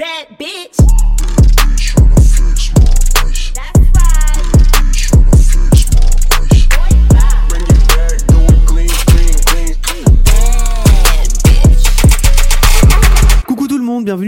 Bad bitch.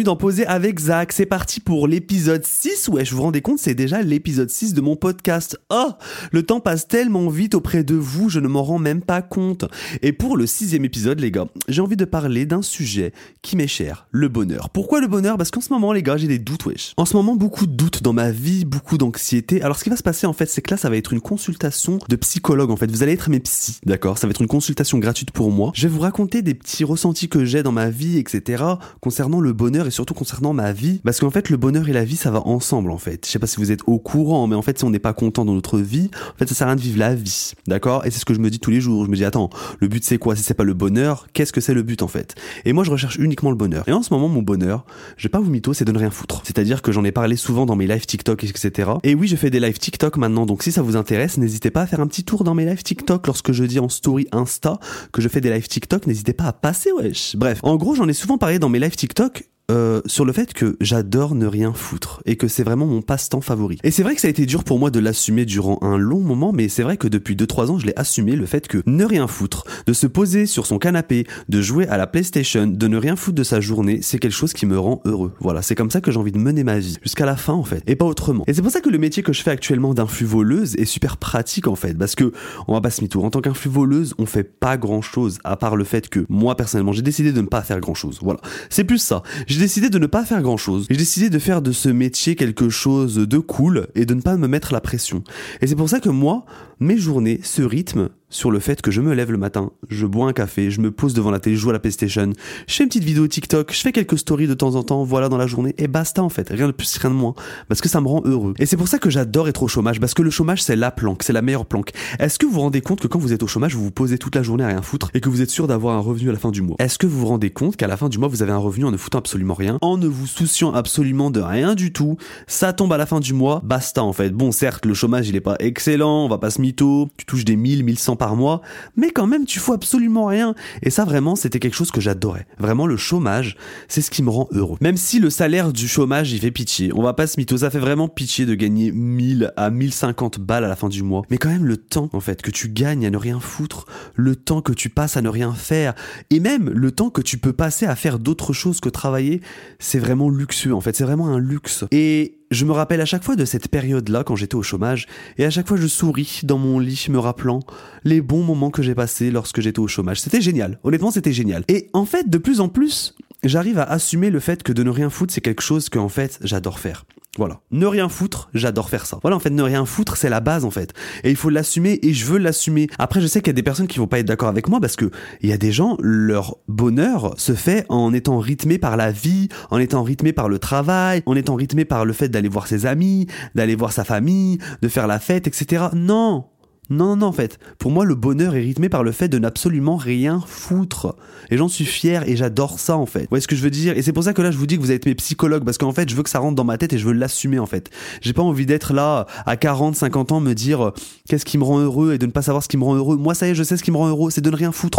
Dans Poser avec Zach. C'est parti pour l'épisode 6. Ouais, je vous rendez compte, c'est déjà l'épisode 6 de mon podcast. Oh, le temps passe tellement vite auprès de vous, je ne m'en rends même pas compte. Et pour le sixième épisode, les gars, j'ai envie de parler d'un sujet qui m'est cher, le bonheur. Pourquoi le bonheur? Parce qu'en ce moment, les gars, j'ai des doutes, wesh. En ce moment, beaucoup de doutes dans ma vie, beaucoup d'anxiété. Alors, ce qui va se passer, en fait, c'est que là, ça va être une consultation de psychologue, en fait. Vous allez être mes psys, d'accord? Ça va être une consultation gratuite pour moi. Je vais vous raconter des petits ressentis que j'ai dans ma vie, etc concernant le bonheur surtout concernant ma vie. Parce qu'en fait, le bonheur et la vie, ça va ensemble, en fait. Je sais pas si vous êtes au courant, mais en fait, si on n'est pas content dans notre vie, en fait, ça sert à rien de vivre la vie. D'accord? Et c'est ce que je me dis tous les jours. Je me dis, attends, le but c'est quoi? Si c'est pas le bonheur, qu'est-ce que c'est le but, en fait? Et moi, je recherche uniquement le bonheur. Et en ce moment, mon bonheur, je vais pas vous mytho, c'est de ne rien foutre. C'est-à-dire que j'en ai parlé souvent dans mes lives TikTok, etc. Et oui, je fais des lives TikTok maintenant, donc si ça vous intéresse, n'hésitez pas à faire un petit tour dans mes lives TikTok lorsque je dis en story Insta que je fais des lives TikTok, n'hésitez pas à passer, wesh. Bref. En gros, j'en ai souvent parlé dans mes lives TikTok euh, sur le fait que j'adore ne rien foutre et que c'est vraiment mon passe-temps favori. Et c'est vrai que ça a été dur pour moi de l'assumer durant un long moment, mais c'est vrai que depuis 2-3 ans, je l'ai assumé le fait que ne rien foutre, de se poser sur son canapé, de jouer à la PlayStation, de ne rien foutre de sa journée, c'est quelque chose qui me rend heureux. Voilà, c'est comme ça que j'ai envie de mener ma vie, jusqu'à la fin en fait, et pas autrement. Et c'est pour ça que le métier que je fais actuellement d'influ voleuse est super pratique en fait, parce que on va pas se mytho. En tant qu'influ voleuse, on fait pas grand chose à part le fait que moi personnellement, j'ai décidé de ne pas faire grand chose. Voilà, c'est plus ça. J'ai décidé de ne pas faire grand chose. J'ai décidé de faire de ce métier quelque chose de cool et de ne pas me mettre la pression. Et c'est pour ça que moi, mes journées, ce rythme, sur le fait que je me lève le matin, je bois un café, je me pose devant la télé, je joue à la PlayStation, je fais une petite vidéo TikTok, je fais quelques stories de temps en temps, voilà dans la journée, et basta en fait, rien de plus, rien de moins, parce que ça me rend heureux. Et c'est pour ça que j'adore être au chômage, parce que le chômage c'est la planque, c'est la meilleure planque. Est-ce que vous vous rendez compte que quand vous êtes au chômage, vous vous posez toute la journée à rien foutre et que vous êtes sûr d'avoir un revenu à la fin du mois? Est-ce que vous vous rendez compte qu'à la fin du mois, vous avez un revenu en ne foutant absolument rien, en ne vous souciant absolument de rien du tout, ça tombe à la fin du mois, basta en fait. Bon, certes, le chômage il est pas excellent, on va pas se mytho, tu touches des 1000, 1100 mois, mais quand même tu fous absolument rien. Et ça vraiment c'était quelque chose que j'adorais. Vraiment le chômage, c'est ce qui me rend heureux. Même si le salaire du chômage il fait pitié, on va pas se mytho, ça fait vraiment pitié de gagner 1000 à 1050 balles à la fin du mois. Mais quand même le temps en fait que tu gagnes à ne rien foutre, le temps que tu passes à ne rien faire, et même le temps que tu peux passer à faire d'autres choses que travailler, c'est vraiment luxueux en fait, c'est vraiment un luxe. Et je me rappelle à chaque fois de cette période-là quand j'étais au chômage, et à chaque fois je souris dans mon lit me rappelant les bons moments que j'ai passés lorsque j'étais au chômage. C'était génial, honnêtement c'était génial. Et en fait, de plus en plus, j'arrive à assumer le fait que de ne rien foutre, c'est quelque chose que en fait j'adore faire. Voilà. Ne rien foutre, j'adore faire ça. Voilà, en fait, ne rien foutre, c'est la base, en fait. Et il faut l'assumer et je veux l'assumer. Après, je sais qu'il y a des personnes qui vont pas être d'accord avec moi parce que il y a des gens, leur bonheur se fait en étant rythmé par la vie, en étant rythmé par le travail, en étant rythmé par le fait d'aller voir ses amis, d'aller voir sa famille, de faire la fête, etc. Non! Non, non, non, en fait. Pour moi, le bonheur est rythmé par le fait de n'absolument rien foutre. Et j'en suis fier et j'adore ça, en fait. Vous voyez ce que je veux dire? Et c'est pour ça que là, je vous dis que vous êtes mes psychologues, parce qu'en fait, je veux que ça rentre dans ma tête et je veux l'assumer, en fait. J'ai pas envie d'être là, à 40, 50 ans, me dire euh, qu'est-ce qui me rend heureux et de ne pas savoir ce qui me rend heureux. Moi, ça y est, je sais ce qui me rend heureux, c'est de ne rien foutre.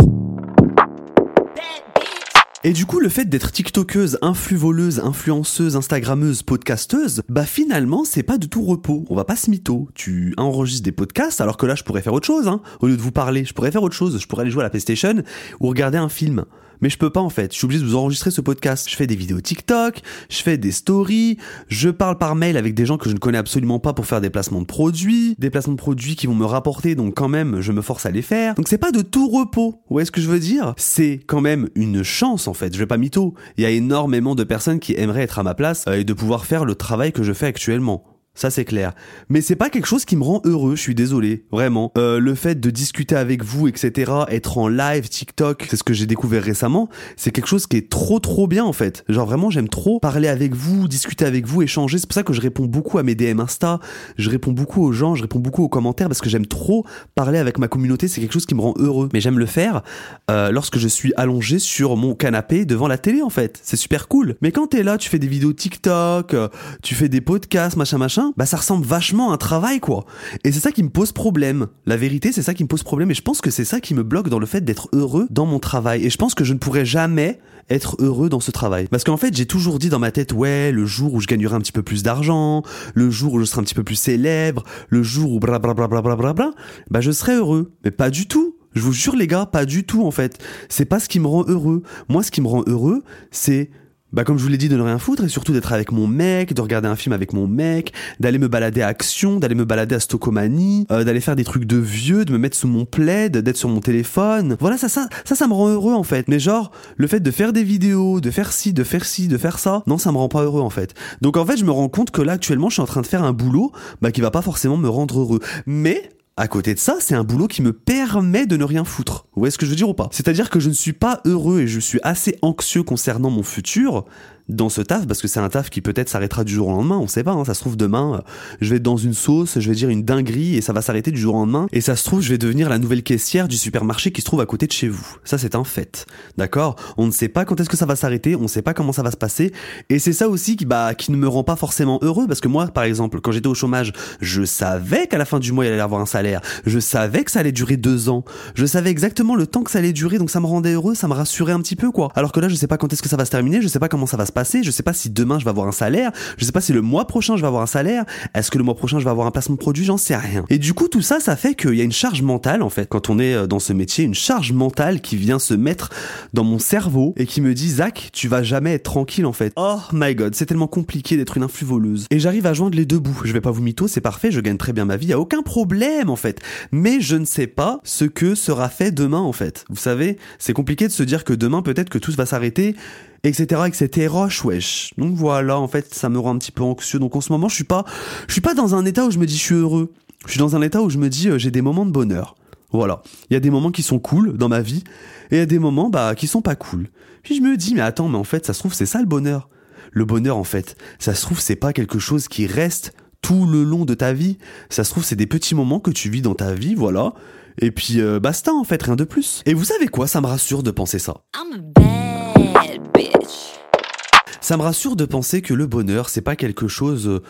Et du coup, le fait d'être TikTokeuse, influvoleuse, influenceuse, Instagrammeuse, podcasteuse, bah finalement, c'est pas du tout repos. On va pas se mytho. Tu enregistres des podcasts, alors que là, je pourrais faire autre chose, hein. Au lieu de vous parler, je pourrais faire autre chose. Je pourrais aller jouer à la PlayStation ou regarder un film. Mais je peux pas en fait, je suis obligé de vous enregistrer ce podcast. Je fais des vidéos TikTok, je fais des stories, je parle par mail avec des gens que je ne connais absolument pas pour faire des placements de produits, des placements de produits qui vont me rapporter, donc quand même je me force à les faire. Donc c'est pas de tout repos, vous voyez ce que je veux dire? C'est quand même une chance en fait, je vais pas mytho. Il y a énormément de personnes qui aimeraient être à ma place euh, et de pouvoir faire le travail que je fais actuellement. Ça c'est clair. Mais c'est pas quelque chose qui me rend heureux, je suis désolé, vraiment. Euh, le fait de discuter avec vous, etc., être en live, TikTok, c'est ce que j'ai découvert récemment, c'est quelque chose qui est trop trop bien en fait. Genre vraiment j'aime trop parler avec vous, discuter avec vous, échanger. C'est pour ça que je réponds beaucoup à mes DM Insta, je réponds beaucoup aux gens, je réponds beaucoup aux commentaires parce que j'aime trop parler avec ma communauté, c'est quelque chose qui me rend heureux. Mais j'aime le faire euh, lorsque je suis allongé sur mon canapé devant la télé en fait. C'est super cool. Mais quand t'es là, tu fais des vidéos TikTok, euh, tu fais des podcasts, machin machin, bah ça ressemble vachement à un travail quoi. Et c'est ça qui me pose problème. La vérité, c'est ça qui me pose problème et je pense que c'est ça qui me bloque dans le fait d'être heureux dans mon travail. Et je pense que je ne pourrais jamais être heureux dans ce travail. Parce qu'en fait, j'ai toujours dit dans ma tête, ouais, le jour où je gagnerai un petit peu plus d'argent, le jour où je serai un petit peu plus célèbre, le jour où bla bla bla bla bla bla bla, bah je serai heureux. Mais pas du tout. Je vous jure les gars, pas du tout en fait. C'est pas ce qui me rend heureux. Moi, ce qui me rend heureux, c'est bah comme je vous l'ai dit de ne rien foutre et surtout d'être avec mon mec, de regarder un film avec mon mec, d'aller me balader à Action, d'aller me balader à Stocomanie, euh, d'aller faire des trucs de vieux, de me mettre sous mon plaid, d'être sur mon téléphone. Voilà, ça, ça, ça, ça me rend heureux en fait. Mais genre, le fait de faire des vidéos, de faire ci, de faire ci, de faire ça, non, ça me rend pas heureux en fait. Donc en fait, je me rends compte que là actuellement, je suis en train de faire un boulot, bah qui va pas forcément me rendre heureux. Mais à côté de ça, c'est un boulot qui me permet de ne rien foutre. Vous voyez ce que je veux dire ou pas? C'est-à-dire que je ne suis pas heureux et je suis assez anxieux concernant mon futur dans ce taf parce que c'est un taf qui peut-être s'arrêtera du jour au lendemain, on sait pas, hein, ça se trouve demain, euh, je vais être dans une sauce, je vais dire une dinguerie et ça va s'arrêter du jour au lendemain et ça se trouve je vais devenir la nouvelle caissière du supermarché qui se trouve à côté de chez vous. Ça c'est un fait. D'accord? On ne sait pas quand est-ce que ça va s'arrêter, on ne sait pas comment ça va se passer et c'est ça aussi qui bah qui ne me rend pas forcément heureux parce que moi par exemple quand j'étais au chômage, je savais qu'à la fin du mois il allait avoir un salaire, je savais que ça allait durer deux ans, je savais exactement le temps que ça allait durer donc ça me rendait heureux, ça me rassurait un petit peu quoi. Alors que là je sais pas quand est-ce que ça va se terminer, je sais pas comment ça va se passer, je sais pas si demain je vais avoir un salaire, je sais pas si le mois prochain je vais avoir un salaire, est-ce que le mois prochain je vais avoir un placement de produit, j'en sais rien. Et du coup tout ça ça fait qu'il y a une charge mentale en fait quand on est euh, dans ce métier, une charge mentale qui vient se mettre dans mon cerveau et qui me dit Zach, tu vas jamais être tranquille en fait. Oh my god, c'est tellement compliqué d'être une voleuse. Et j'arrive à joindre les deux bouts. Je vais pas vous mytho, c'est parfait, je gagne très bien ma vie, y a aucun problème en fait. Mais je ne sais pas ce que sera fait demain en fait. Vous savez, c'est compliqué de se dire que demain peut-être que tout va s'arrêter etc etc wesh. Donc voilà en fait ça me rend un petit peu anxieux. Donc en ce moment je suis pas je suis pas dans un état où je me dis je suis heureux. Je suis dans un état où je me dis euh, j'ai des moments de bonheur. Voilà. Il y a des moments qui sont cool dans ma vie et il y a des moments bah qui sont pas cool. Puis je me dis mais attends mais en fait ça se trouve c'est ça le bonheur. Le bonheur en fait ça se trouve c'est pas quelque chose qui reste tout le long de ta vie. Ça se trouve c'est des petits moments que tu vis dans ta vie voilà. Et puis euh, basta en fait rien de plus. Et vous savez quoi? Ça me rassure de penser ça bitch. ça me rassure de penser que le bonheur, c'est pas quelque chose euh,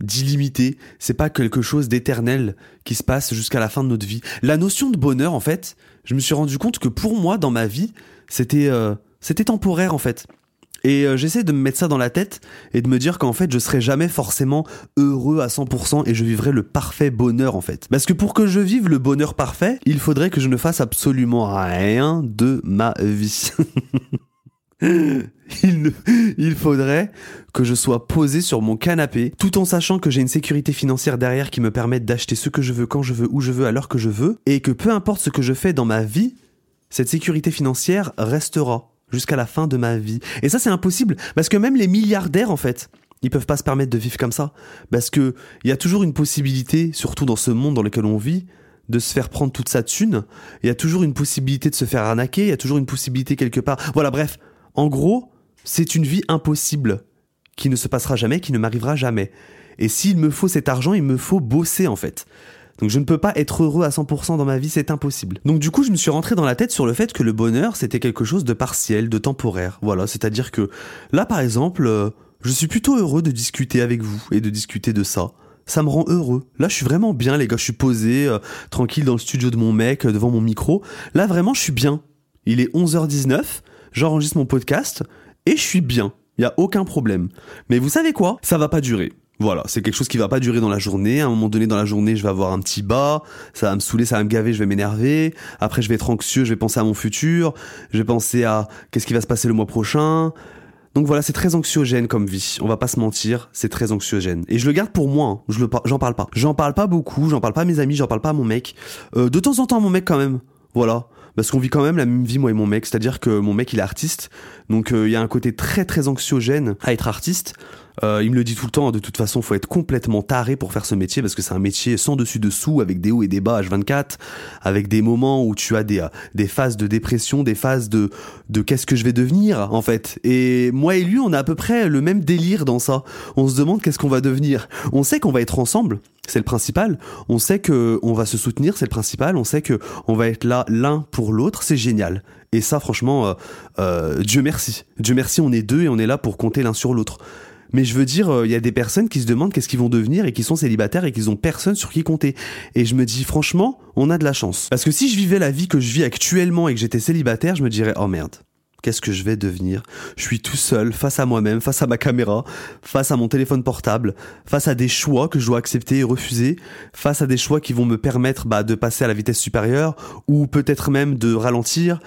d'illimité, c'est pas quelque chose d'éternel qui se passe jusqu'à la fin de notre vie. La notion de bonheur, en fait, je me suis rendu compte que pour moi, dans ma vie, c'était euh, c'était temporaire, en fait. Et euh, j'essaie de me mettre ça dans la tête et de me dire qu'en fait je serai jamais forcément heureux à 100% et je vivrai le parfait bonheur en fait. Parce que pour que je vive le bonheur parfait, il faudrait que je ne fasse absolument rien de ma vie. il, ne- il faudrait que je sois posé sur mon canapé, tout en sachant que j'ai une sécurité financière derrière qui me permette d'acheter ce que je veux, quand je veux, où je veux, à l'heure que je veux, et que peu importe ce que je fais dans ma vie, cette sécurité financière restera jusqu'à la fin de ma vie. Et ça, c'est impossible, parce que même les milliardaires, en fait, ils peuvent pas se permettre de vivre comme ça, parce que il y a toujours une possibilité, surtout dans ce monde dans lequel on vit, de se faire prendre toute sa thune. Il y a toujours une possibilité de se faire arnaquer. Il y a toujours une possibilité quelque part. Voilà, bref. En gros, c'est une vie impossible qui ne se passera jamais, qui ne m'arrivera jamais. Et s'il me faut cet argent, il me faut bosser en fait. Donc je ne peux pas être heureux à 100% dans ma vie, c'est impossible. Donc du coup, je me suis rentré dans la tête sur le fait que le bonheur, c'était quelque chose de partiel, de temporaire. Voilà, c'est-à-dire que là, par exemple, euh, je suis plutôt heureux de discuter avec vous et de discuter de ça. Ça me rend heureux. Là, je suis vraiment bien, les gars. Je suis posé, euh, tranquille dans le studio de mon mec, euh, devant mon micro. Là, vraiment, je suis bien. Il est 11h19, j'enregistre mon podcast et je suis bien. Il y a aucun problème. Mais vous savez quoi? Ça va pas durer. Voilà, c'est quelque chose qui va pas durer dans la journée. À un moment donné dans la journée, je vais avoir un petit bas, ça va me saouler, ça va me gaver, je vais m'énerver. Après, je vais être anxieux, je vais penser à mon futur, je vais penser à qu'est-ce qui va se passer le mois prochain. Donc voilà, c'est très anxiogène comme vie. On va pas se mentir, c'est très anxiogène. Et je le garde pour moi. hein. Je le j'en parle pas. J'en parle pas beaucoup. J'en parle pas à mes amis. J'en parle pas à mon mec. Euh, de temps en temps mon mec quand même. Voilà. Parce qu'on vit quand même la même vie moi et mon mec. C'est-à-dire que mon mec il est artiste. Donc euh, il y a un côté très très anxiogène à être artiste. Euh, il me le dit tout le temps, de toute façon, faut être complètement taré pour faire ce métier parce que c'est un métier sans dessus dessous, avec des hauts et des bas H24, avec des moments où tu as des, euh, des phases de dépression, des phases de, de qu'est-ce que je vais devenir en fait. Et moi et lui, on a à peu près le même délire dans ça. On se demande qu'est-ce qu'on va devenir. On sait qu'on va être ensemble, c'est le principal. On sait que on va se soutenir, c'est le principal. On sait que on va être là l'un pour l'autre, c'est génial. Et ça, franchement, euh, euh, Dieu merci. Dieu merci, on est deux et on est là pour compter l'un sur l'autre. Mais je veux dire, euh, il y a des personnes qui se demandent qu'est-ce qu'ils vont devenir et qui sont célibataires et qui ont personne sur qui compter. Et je me dis, franchement, on a de la chance. Parce que si je vivais la vie que je vis actuellement et que j'étais célibataire, je me dirais, oh merde. Qu'est-ce que je vais devenir? Je suis tout seul, face à moi-même, face à ma caméra, face à mon téléphone portable, face à des choix que je dois accepter et refuser, face à des choix qui vont me permettre bah, de passer à la vitesse supérieure, ou peut-être même de ralentir,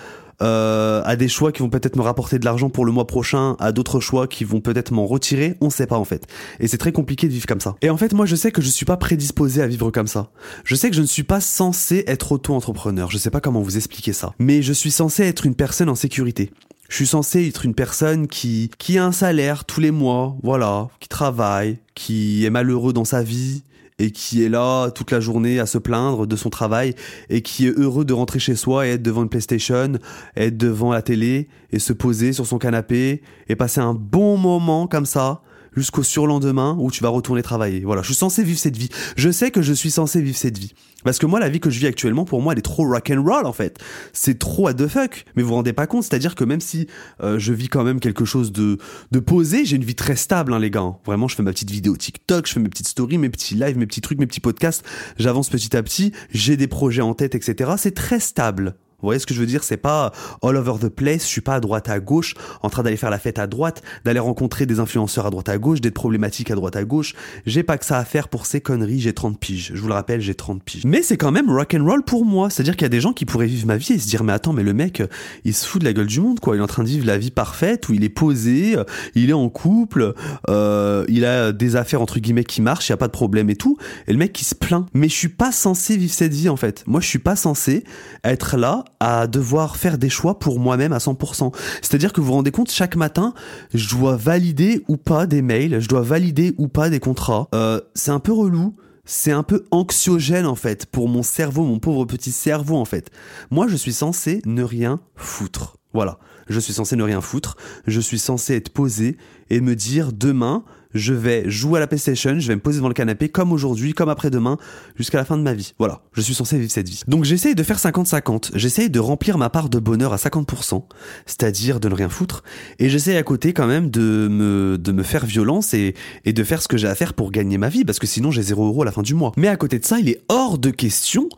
euh, à des choix qui vont peut-être me rapporter de l'argent pour le mois prochain, à d'autres choix qui vont peut-être m'en retirer, on sait pas en fait. Et c'est très compliqué de vivre comme ça. Et en fait, moi je sais que je suis pas prédisposé à vivre comme ça. Je sais que je ne suis pas censé être auto-entrepreneur, je sais pas comment vous expliquer ça. Mais je suis censé être une personne en sécurité. Je suis censé être une personne qui, qui a un salaire tous les mois, voilà, qui travaille, qui est malheureux dans sa vie, et qui est là toute la journée à se plaindre de son travail et qui est heureux de rentrer chez soi et être devant une PlayStation, être devant la télé et se poser sur son canapé et passer un bon moment comme ça jusqu'au surlendemain où tu vas retourner travailler. Voilà, je suis censé vivre cette vie. Je sais que je suis censé vivre cette vie. Parce que moi, la vie que je vis actuellement, pour moi, elle est trop rock and roll en fait. C'est trop what the fuck. Mais vous vous rendez pas compte, c'est-à-dire que même si euh, je vis quand même quelque chose de de posé, j'ai une vie très stable, hein, les gars. Vraiment, je fais ma petite vidéo TikTok, je fais mes petites stories, mes petits lives, mes petits trucs, mes petits podcasts. J'avance petit à petit. J'ai des projets en tête, etc. C'est très stable. Vous voyez ce que je veux dire? C'est pas all over the place. Je suis pas à droite à gauche, en train d'aller faire la fête à droite, d'aller rencontrer des influenceurs à droite à gauche, d'être problématique à droite à gauche. J'ai pas que ça à faire pour ces conneries. J'ai 30 piges. Je vous le rappelle, j'ai 30 piges. Mais c'est quand même rock and roll pour moi. C'est-à-dire qu'il y a des gens qui pourraient vivre ma vie et se dire mais attends, mais le mec, il se fout de la gueule du monde quoi. Il est en train de vivre la vie parfaite où il est posé, il est en couple, euh, il a des affaires entre guillemets qui marchent, il y a pas de problème et tout. Et le mec qui se plaint. Mais je suis pas censé vivre cette vie en fait. Moi, je suis pas censé être là à devoir faire des choix pour moi-même à 100%. C'est-à-dire que vous vous rendez compte, chaque matin, je dois valider ou pas des mails, je dois valider ou pas des contrats. Euh, c'est un peu relou. C'est un peu anxiogène en fait pour mon cerveau, mon pauvre petit cerveau en fait. Moi je suis censé ne rien foutre. Voilà, je suis censé ne rien foutre, je suis censé être posé et me dire demain je vais jouer à la PlayStation, je vais me poser devant le canapé comme aujourd'hui, comme après-demain, jusqu'à la fin de ma vie. Voilà, je suis censé vivre cette vie. Donc j'essaye de faire 50-50, j'essaye de remplir ma part de bonheur à 50%, c'est-à-dire de ne rien foutre, et j'essaye à côté quand même de me, de me faire violence et, de faire ce que j'ai à faire pour gagner ma vie, parce que sinon j'ai 0 euros à la fin du mois. Mais à côté de ça, il est hors de question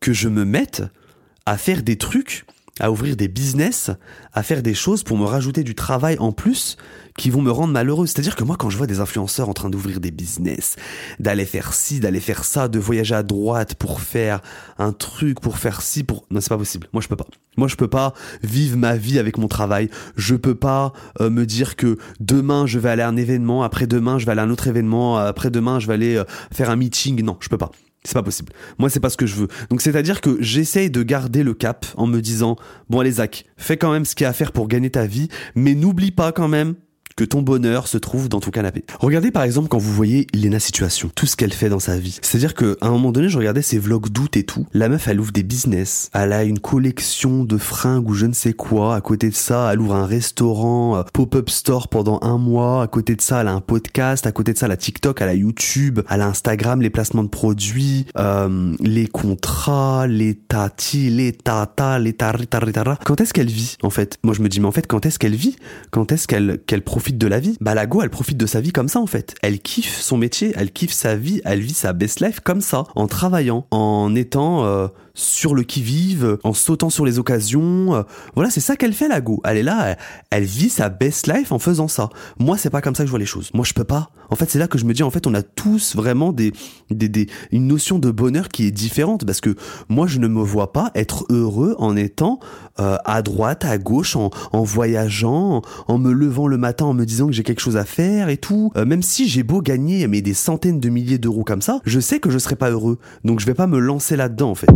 que je me mette à faire des trucs à ouvrir des business, à faire des choses pour me rajouter du travail en plus qui vont me rendre malheureux. C'est-à-dire que moi, quand je vois des influenceurs en train d'ouvrir des business, d'aller faire ci, d'aller faire ça, de voyager à droite pour faire un truc, pour faire ci, pour... Non, c'est pas possible. Moi, je peux pas. Moi, je peux pas vivre ma vie avec mon travail. Je peux pas euh, me dire que demain, je vais aller à un événement, après-demain, je vais aller à un autre événement, après-demain, je vais aller euh, faire un meeting. Non, je peux pas. C'est pas possible. Moi, c'est pas ce que je veux. Donc, c'est-à-dire que j'essaye de garder le cap en me disant, bon, allez, Zach, fais quand même ce qu'il y a à faire pour gagner ta vie, mais n'oublie pas quand même que ton bonheur se trouve dans ton canapé. Regardez par exemple quand vous voyez Lena Situation, tout ce qu'elle fait dans sa vie. C'est-à-dire que à un moment donné, je regardais ses vlogs d'août et tout. La meuf, elle ouvre des business. Elle a une collection de fringues ou je ne sais quoi. À côté de ça, elle ouvre un restaurant euh, pop-up store pendant un mois. À côté de ça, elle a un podcast. À côté de ça, elle a TikTok, elle a YouTube, elle a Instagram, les placements de produits, euh, les contrats, les tati, les tata, les tari, tara. Quand est-ce qu'elle vit en fait? Moi, je me dis mais en fait, quand est-ce qu'elle vit? Quand est-ce qu'elle qu'elle profite de la vie Bah la go, elle profite de sa vie comme ça en fait. Elle kiffe son métier, elle kiffe sa vie, elle vit sa best life comme ça, en travaillant, en étant euh, sur le qui-vive, en sautant sur les occasions. euh, voilà, c'est ça qu'elle fait la go. Elle est là, elle, vit sa best life en faisant ça. Moi, c'est pas comme ça que je vois les choses. Moi, je peux pas. En fait, c'est là que je me dis, en fait, on a tous vraiment des, des, des, une notion de bonheur qui est différente parce que moi, je ne me vois pas être heureux en étant euh, à droite, à gauche, en, en voyageant, en, en me levant le matin, en me disant que j'ai quelque chose à faire et tout. Euh, même si j'ai beau gagner mais des centaines de milliers d'euros comme ça, je sais que je serai pas heureux. Donc, je vais pas me lancer là-dedans, en fait.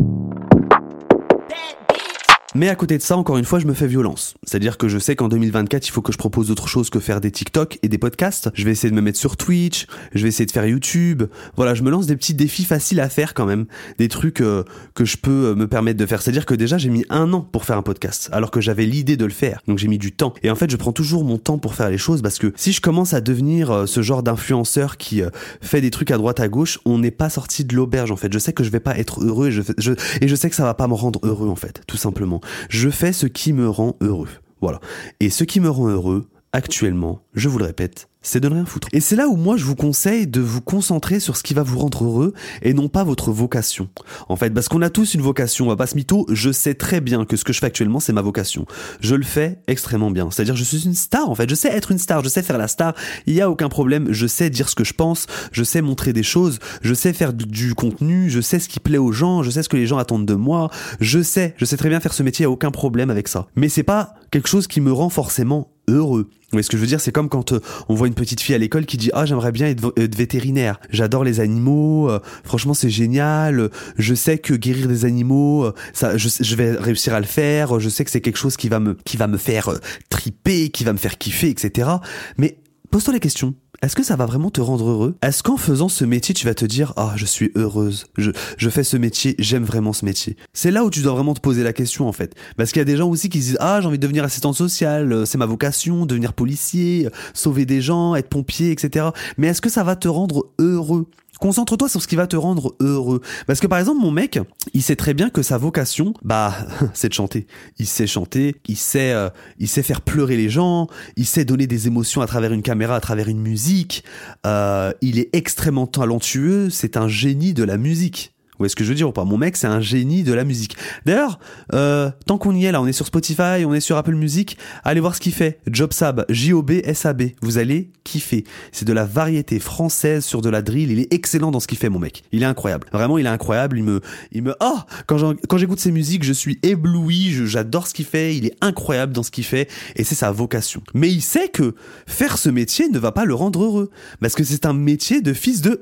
Thank you. Mais à côté de ça, encore une fois, je me fais violence. C'est-à-dire que je sais qu'en 2024, il faut que je propose autre chose que faire des TikTok et des podcasts. Je vais essayer de me mettre sur Twitch, je vais essayer de faire YouTube. Voilà, je me lance des petits défis faciles à faire quand même. Des trucs euh, que je peux euh, me permettre de faire. C'est-à-dire que déjà, j'ai mis un an pour faire un podcast, alors que j'avais l'idée de le faire. Donc j'ai mis du temps. Et en fait, je prends toujours mon temps pour faire les choses parce que si je commence à devenir euh, ce genre d'influenceur qui fait des trucs à droite à gauche, on n'est pas sorti de l'auberge en fait. Je sais que je vais pas être heureux et je, je- et je sais que ça va pas me rendre heureux en fait, tout simplement. Je fais ce qui me rend heureux. Voilà. Et ce qui me rend heureux, actuellement, je vous le répète, c'est de ne rien foutre. Et c'est là où moi je vous conseille de vous concentrer sur ce qui va vous rendre heureux et non pas votre vocation. En fait, parce qu'on a tous une vocation, on va pas se mytho, je sais très bien que ce que je fais actuellement c'est ma vocation. Je le fais extrêmement bien. C'est-à-dire je suis une star en fait, je sais être une star, je sais faire la star, il y a aucun problème, je sais dire ce que je pense, je sais montrer des choses, je sais faire du, contenu, je sais ce qui plaît aux gens, je sais ce que les gens attendent de moi, je sais, je sais très bien faire ce métier, il y a aucun problème avec ça. Mais c'est pas quelque chose qui me rend forcément heureux. Mais ce que je veux dire, c'est comme quand euh, on voit une petite fille à l'école qui dit ah j'aimerais bien être, vétérinaire. J'adore les animaux. euh, franchement, c'est génial. Je sais que guérir des animaux, euh, ça, je, je vais réussir à le faire. Je sais que c'est quelque chose qui va me qui va me faire triper, qui va me faire kiffer, etc. Mais pose-toi la question. Est-ce que ça va vraiment te rendre heureux? Est-ce qu'en faisant ce métier, tu vas te dire ah je suis heureuse, je, je fais ce métier, j'aime vraiment ce métier? C'est là où tu dois vraiment te poser la question en fait, parce qu'il y a des gens aussi qui se disent ah j'ai envie de devenir assistante sociale, euh, c'est ma vocation, devenir policier, euh, sauver des gens, être pompier, etc. Mais est-ce que ça va te rendre heureux? Concentre-toi sur ce qui va te rendre heureux. Parce que par exemple, mon mec, il sait très bien que sa vocation, bah, c'est de chanter. Il sait chanter, il sait, euh, il sait faire pleurer les gens, il sait donner des émotions à travers une caméra, à travers une musique. Euh, il est extrêmement talentueux, c'est un génie de la musique. Vous voyez ce que je veux dire ou pas? Mon mec, c'est un génie de la musique. D'ailleurs, euh, tant qu'on y est là, on est sur Spotify, on est sur Apple Music, allez voir ce qu'il fait. Jobsab, J-O-B-S-A-B. Vous allez kiffer. C'est de la variété française sur de la drill. Il est excellent dans ce qu'il fait, mon mec. Il est incroyable. Vraiment, il est incroyable. Il me, il me, oh, quand j'écoute ses musiques, je suis ébloui. J'adore ce qu'il fait. Il est incroyable dans ce qu'il fait et c'est sa vocation. Mais il sait que faire ce métier ne va pas le rendre heureux parce que c'est un métier de fils de.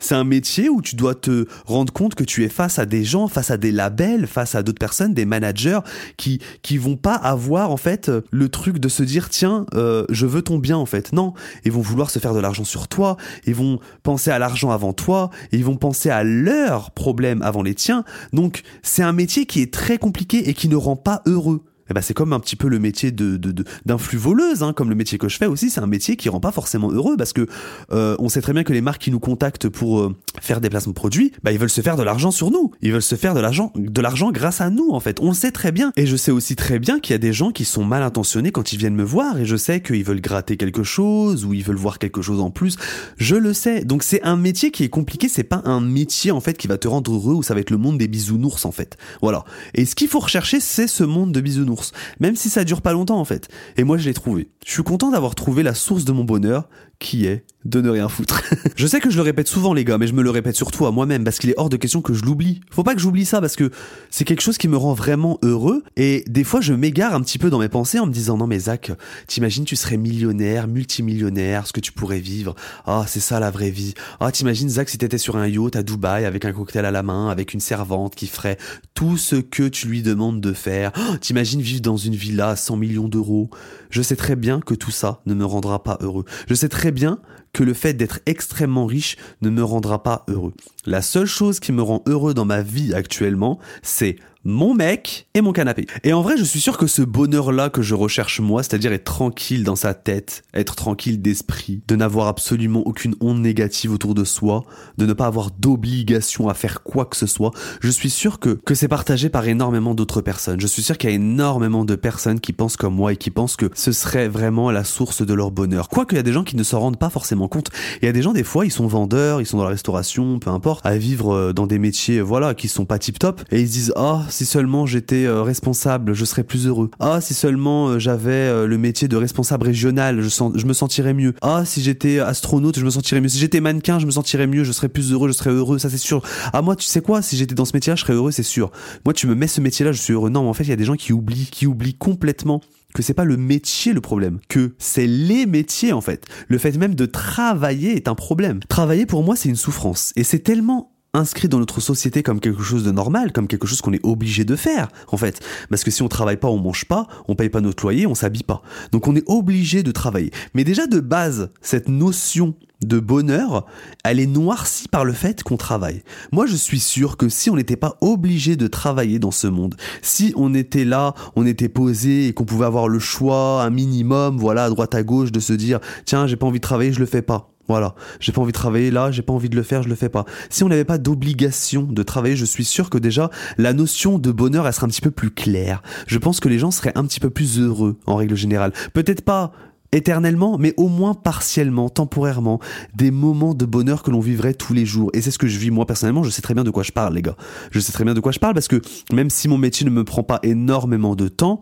C'est un métier où tu dois te rendre compte que tu es face à des gens, face à des labels, face à d'autres personnes, des managers qui qui vont pas avoir en fait le truc de se dire tiens euh, je veux ton bien en fait. Non, ils vont vouloir se faire de l'argent sur toi, ils vont penser à l'argent avant toi, et ils vont penser à leurs problèmes avant les tiens. Donc c'est un métier qui est très compliqué et qui ne rend pas heureux. Eh ben, c'est comme un petit peu le métier de, de, de- d'influx voleuse, hein, comme le métier que je fais aussi. C'est un métier qui rend pas forcément heureux parce que euh, on sait très bien que les marques qui nous contactent pour euh, faire des placements de produits, bah, ils veulent se faire de l'argent sur nous. Ils veulent se faire de l'argent, de l'argent grâce à nous, en fait. On le sait très bien. Et je sais aussi très bien qu'il y a des gens qui sont mal intentionnés quand ils viennent me voir et je sais qu'ils veulent gratter quelque chose ou ils veulent voir quelque chose en plus. Je le sais. Donc c'est un métier qui est compliqué. C'est pas un métier, en fait, qui va te rendre heureux ou ça va être le monde des bisounours, en fait. Voilà. Et ce qu'il faut rechercher, c'est ce monde de bisounours. Même si ça dure pas longtemps, en fait. Et moi, je l'ai trouvé. Je suis content d'avoir trouvé la source de mon bonheur, qui est de ne rien foutre. je sais que je le répète souvent, les gars, mais je me le répète surtout à moi-même, parce qu'il est hors de question que je l'oublie. Faut pas que j'oublie ça, parce que c'est quelque chose qui me rend vraiment heureux. Et des fois, je m'égare un petit peu dans mes pensées en me disant, non, mais Zach, t'imagines, tu serais millionnaire, multimillionnaire, ce que tu pourrais vivre. Ah, c'est ça la vraie vie. Ah, t'imagines, Zach, si t'étais sur un yacht à Dubaï, avec un cocktail à la main, avec une servante qui ferait tout ce que tu lui demandes de faire. Ah, t'imagines vivre dans une villa à 100 millions d'euros. Je sais très bien que tout ça ne me rendra pas heureux. Je sais très bien que le fait d'être extrêmement riche ne me rendra pas heureux. La seule chose qui me rend heureux dans ma vie actuellement, c'est mon mec et mon canapé. Et en vrai, je suis sûr que ce bonheur-là que je recherche moi, c'est-à-dire être tranquille dans sa tête, être tranquille d'esprit, de n'avoir absolument aucune onde négative autour de soi, de ne pas avoir d'obligation à faire quoi que ce soit, je suis sûr que, que c'est partagé par énormément d'autres personnes. Je suis sûr qu'il y a énormément de personnes qui pensent comme moi et qui pensent que ce serait vraiment la source de leur bonheur. Quoique il y a des gens qui ne s'en rendent pas forcément compte. Il y a des gens, des fois, ils sont vendeurs, ils sont dans la restauration, peu importe, à vivre euh, dans des métiers, voilà, qui sont pas tip top, et ils se disent, ah, si seulement j'étais euh, responsable, je serais plus heureux. Ah, si seulement euh, j'avais euh, le métier de responsable régional, je, je me sentirais mieux. Ah, si j'étais astronaute, je me sentirais mieux. Si j'étais mannequin, je me sentirais mieux, je serais plus heureux, je serais heureux, ça c'est sûr. Ah, moi, tu sais quoi, si j'étais dans ce métier-là, je serais heureux, c'est sûr. Moi, tu me mets ce métier-là, je suis heureux. Non, mais en fait, il y a des gens qui oublient, qui oublient complètement que c'est pas le métier le problème, que c'est les métiers en fait. Le fait même de travailler est un problème. Travailler pour moi c'est une souffrance et c'est tellement inscrit dans notre société comme quelque chose de normal, comme quelque chose qu'on est obligé de faire, en fait. Parce que si on travaille pas, on mange pas, on paye pas notre loyer, on s'habille pas. Donc on est obligé de travailler. Mais déjà de base, cette notion de bonheur, elle est noircie par le fait qu'on travaille. Moi, je suis sûr que si on n'était pas obligé de travailler dans ce monde, si on était là, on était posé et qu'on pouvait avoir le choix, un minimum, voilà, à droite à gauche, de se dire, tiens, j'ai pas envie de travailler, je le fais pas. Voilà, j'ai pas envie de travailler là, j'ai pas envie de le faire, je le fais pas. Si on n'avait pas d'obligation de travailler, je suis sûr que déjà la notion de bonheur elle serait un petit peu plus claire. Je pense que les gens seraient un petit peu plus heureux en règle générale. Peut-être pas éternellement, mais au moins partiellement, temporairement, des moments de bonheur que l'on vivrait tous les jours. Et c'est ce que je vis moi personnellement, je sais très bien de quoi je parle les gars. Je sais très bien de quoi je parle parce que même si mon métier ne me prend pas énormément de temps,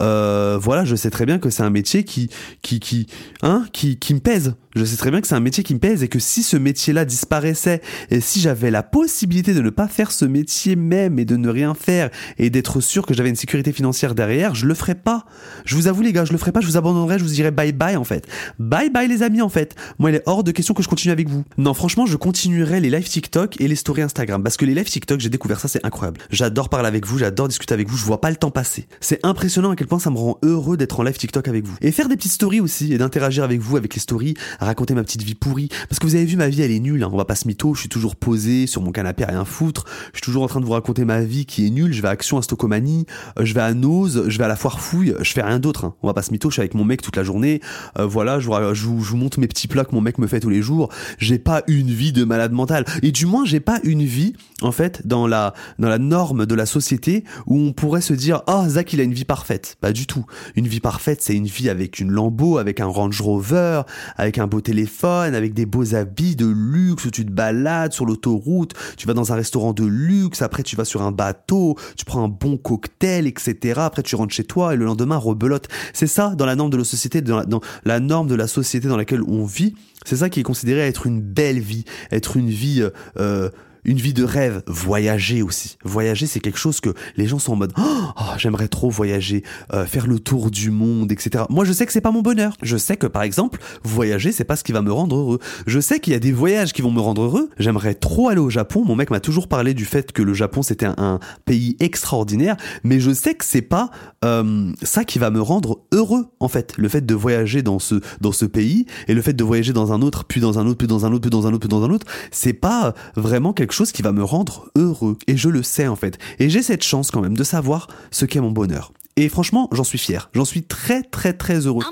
euh, voilà, je sais très bien que c'est un métier qui, qui, qui, hein, qui, qui me pèse. Je sais très bien que c'est un métier qui me pèse et que si ce métier-là disparaissait et si j'avais la possibilité de ne pas faire ce métier même et de ne rien faire et d'être sûr que j'avais une sécurité financière derrière, je le ferais pas. Je vous avoue les gars, je le ferais pas, je vous abandonnerais, je vous dirais bye bye en fait. Bye bye les amis en fait. Moi il est hors de question que je continue avec vous. Non franchement je continuerai les lives TikTok et les stories Instagram parce que les lives TikTok j'ai découvert ça c'est incroyable. J'adore parler avec vous, j'adore discuter avec vous, je vois pas le temps passer. C'est impressionnant à quel point ça me rend heureux d'être en live TikTok avec vous. Et faire des petites stories aussi et d'interagir avec vous avec les stories, raconter ma petite vie pourrie. Parce que vous avez vu, ma vie, elle est nulle. hein. On va pas se mytho. Je suis toujours posé sur mon canapé rien foutre. Je suis toujours en train de vous raconter ma vie qui est nulle. Je vais à Action, à Stocomanie. euh, Je vais à Nose. Je vais à la foire fouille. Je fais rien d'autre. hein. On va pas se mytho. Je suis avec mon mec toute la journée. Euh, voilà, je vous, montre mes petits plats que mon mec me fait tous les jours. J'ai pas une vie de malade mental. Et du moins, j'ai pas une vie, en fait, dans la, dans la norme de la société où on pourrait se dire, ah, Zach, il a une vie parfaite. Pas du tout. Une vie parfaite, c'est une vie avec une Lambo, avec un Range Rover, avec un beau téléphone, avec des beaux habits de luxe, tu te balades sur l'autoroute, tu vas dans un restaurant de luxe, après tu vas sur un bateau, tu prends un bon cocktail, etc. Après tu rentres chez toi et le lendemain rebelote. C'est ça dans la norme de la société, dans la, dans la norme de la société dans laquelle on vit. C'est ça qui est considéré être une belle vie, être une vie euh, euh, une vie de rêve, voyager aussi. Voyager, c'est quelque chose que les gens sont en mode oh, j'aimerais trop voyager, euh, faire le tour du monde, etc. Moi, je sais que c'est pas mon bonheur. Je sais que par exemple, voyager, c'est pas ce qui va me rendre heureux. Je sais qu'il y a des voyages qui vont me rendre heureux. J'aimerais trop aller au Japon. Mon mec m'a toujours parlé du fait que le Japon c'était un, un pays extraordinaire, mais je sais que c'est pas euh, ça qui va me rendre heureux en fait. Le fait de voyager dans ce dans ce pays et le fait de voyager dans un autre, puis dans un autre, puis dans un autre, puis dans un autre, puis dans un autre, c'est pas vraiment quelque chose qui va me rendre heureux. Et je le sais en fait. Et j'ai cette chance quand même de savoir ce qu'est mon bonheur. Et franchement, j'en suis fier. J'en suis très très très heureux.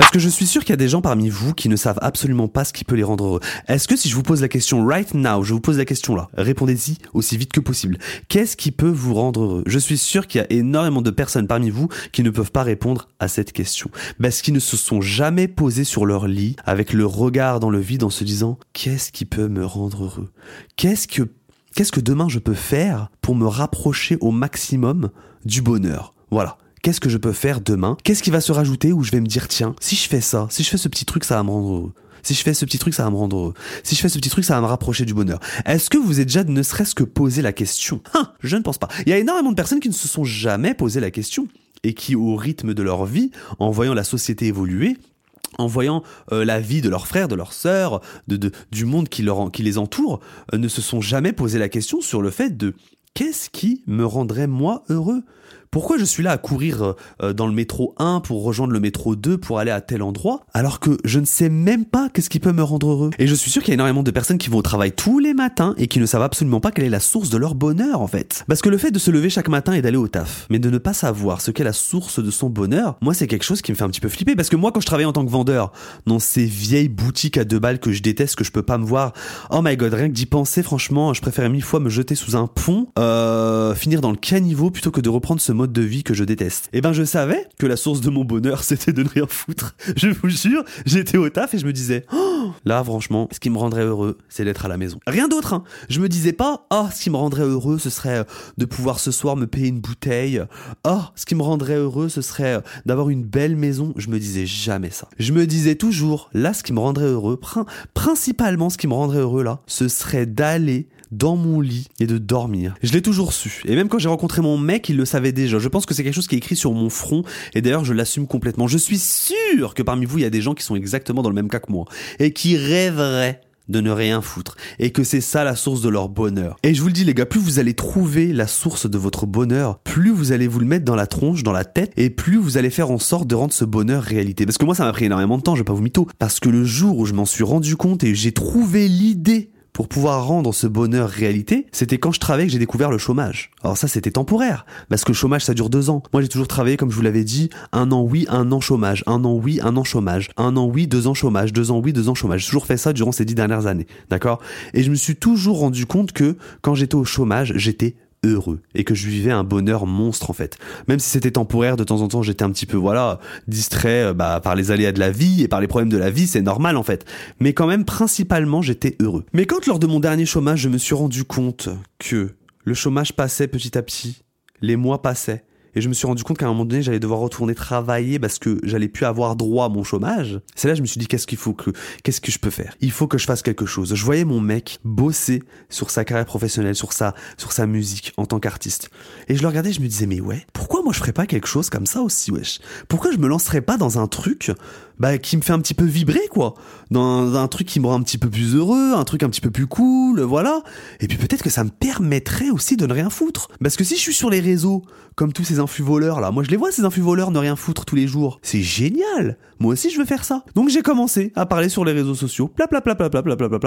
Parce que je suis sûr qu'il y a des gens parmi vous qui ne savent absolument pas ce qui peut les rendre heureux. Est-ce que si je vous pose la question right now, je vous pose la question là, répondez-y aussi vite que possible. Qu'est-ce qui peut vous rendre heureux? Je suis sûr qu'il y a énormément de personnes parmi vous qui ne peuvent pas répondre à cette question. Parce qu'ils ne se sont jamais posés sur leur lit avec le regard dans le vide en se disant qu'est-ce qui peut me rendre heureux? Qu'est-ce que qu'est-ce que demain je peux faire pour me rapprocher au maximum du bonheur? Voilà. Qu'est-ce que je peux faire demain? Qu'est-ce qui va se rajouter où je vais me dire tiens, si je fais ça, si je fais ce petit truc, ça va me rendre heureux. Si je fais ce petit truc, ça va me rendre heureux. Si je fais ce petit truc, ça va me rapprocher du bonheur. Est-ce que vous êtes déjà ne serait-ce que posé la question? Hein, Je ne pense pas. Il y a énormément de personnes qui ne se sont jamais posé la question et qui, au rythme de leur vie, en voyant la société évoluer, en voyant euh, la vie de leurs frères, de leurs sœurs, de, du monde qui les entoure, euh, ne se sont jamais posé la question sur le fait de qu'est-ce qui me rendrait moi heureux? Pourquoi je suis là à courir euh, euh, dans le métro 1 pour rejoindre le métro 2 pour aller à tel endroit alors que je ne sais même pas qu'est-ce qui peut me rendre heureux Et je suis sûr qu'il y a énormément de personnes qui vont au travail tous les matins et qui ne savent absolument pas quelle est la source de leur bonheur en fait. Parce que le fait de se lever chaque matin et d'aller au taf, mais de ne pas savoir ce qu'est la source de son bonheur, moi c'est quelque chose qui me fait un petit peu flipper parce que moi quand je travaillais en tant que vendeur dans ces vieilles boutiques à deux balles que je déteste, que je peux pas me voir, oh my god, rien que d'y penser franchement, je préférais mille fois me jeter sous un pont, euh, finir dans le caniveau plutôt que de reprendre ce mode de vie que je déteste. Et ben je savais que la source de mon bonheur c'était de ne rien foutre. Je vous jure, j'étais au taf et je me disais, oh, là franchement, ce qui me rendrait heureux, c'est d'être à la maison. Rien d'autre, hein. Je me disais pas, ah, ce qui me rendrait heureux, ce serait euh, de pouvoir ce soir me payer une bouteille. Ah, ce qui me rendrait heureux, ce serait euh, d'avoir une belle maison. Je me disais jamais ça. Je me disais toujours, là, ce qui me rendrait heureux, prin- principalement ce qui me rendrait heureux là, ce serait d'aller dans mon lit et de dormir. Je l'ai toujours su. Et même quand j'ai rencontré mon mec, il le savait déjà. Je pense que c'est quelque chose qui est écrit sur mon front. Et d'ailleurs, je l'assume complètement. Je suis sûr que parmi vous, il y a des gens qui sont exactement dans le même cas que moi. Et qui rêveraient de ne rien foutre. Et que c'est ça la source de leur bonheur. Et je vous le dis les gars, plus vous allez trouver la source de votre bonheur, plus vous allez vous le mettre dans la tronche, dans la tête, et plus vous allez faire en sorte de rendre ce bonheur réalité. Parce que moi ça m'a pris énormément de temps, je vais pas vous mytho. Parce que le jour où je m'en suis rendu compte et j'ai trouvé l'idée pour pouvoir rendre ce bonheur réalité, c'était quand je travaillais que j'ai découvert le chômage. Alors ça, c'était temporaire, parce que le chômage, ça dure deux ans. Moi, j'ai toujours travaillé, comme je vous l'avais dit, un an oui, un an chômage, un an oui, un an chômage, un an oui, deux ans chômage, deux ans oui, deux ans chômage. J'ai toujours fait ça durant ces dix dernières années, d'accord? Et je me suis toujours rendu compte que quand j'étais au chômage, j'étais heureux et que je vivais un bonheur monstre en fait. Même si c'était temporaire, de temps en temps j'étais un petit peu voilà distrait euh, bah, par les aléas de la vie et par les problèmes de la vie, c'est normal en fait. Mais quand même principalement j'étais heureux. Mais quand lors de mon dernier chômage je me suis rendu compte que le chômage passait petit à petit, les mois passaient et je me suis rendu compte qu'à un moment donné, j'allais devoir retourner travailler parce que j'allais plus avoir droit à mon chômage. C'est là que je me suis dit, qu'est-ce qu'il faut que, qu'est-ce que je peux faire? Il faut que je fasse quelque chose. Je voyais mon mec bosser sur sa carrière professionnelle, sur sa, sur sa musique en tant qu'artiste. Et je le regardais, je me disais, mais ouais, pourquoi moi je ferais pas quelque chose comme ça aussi, wesh? Pourquoi je me lancerais pas dans un truc, bah, qui me fait un petit peu vibrer, quoi? Dans un truc qui me rend un petit peu plus heureux, un truc un petit peu plus cool, voilà. Et puis peut-être que ça me permettrait aussi de ne rien foutre. Parce que si je suis sur les réseaux, comme tous ces infus voleurs là, moi je les vois ces infus voleurs ne rien foutre tous les jours. C'est génial Moi aussi je veux faire ça. Donc j'ai commencé à parler sur les réseaux sociaux, pla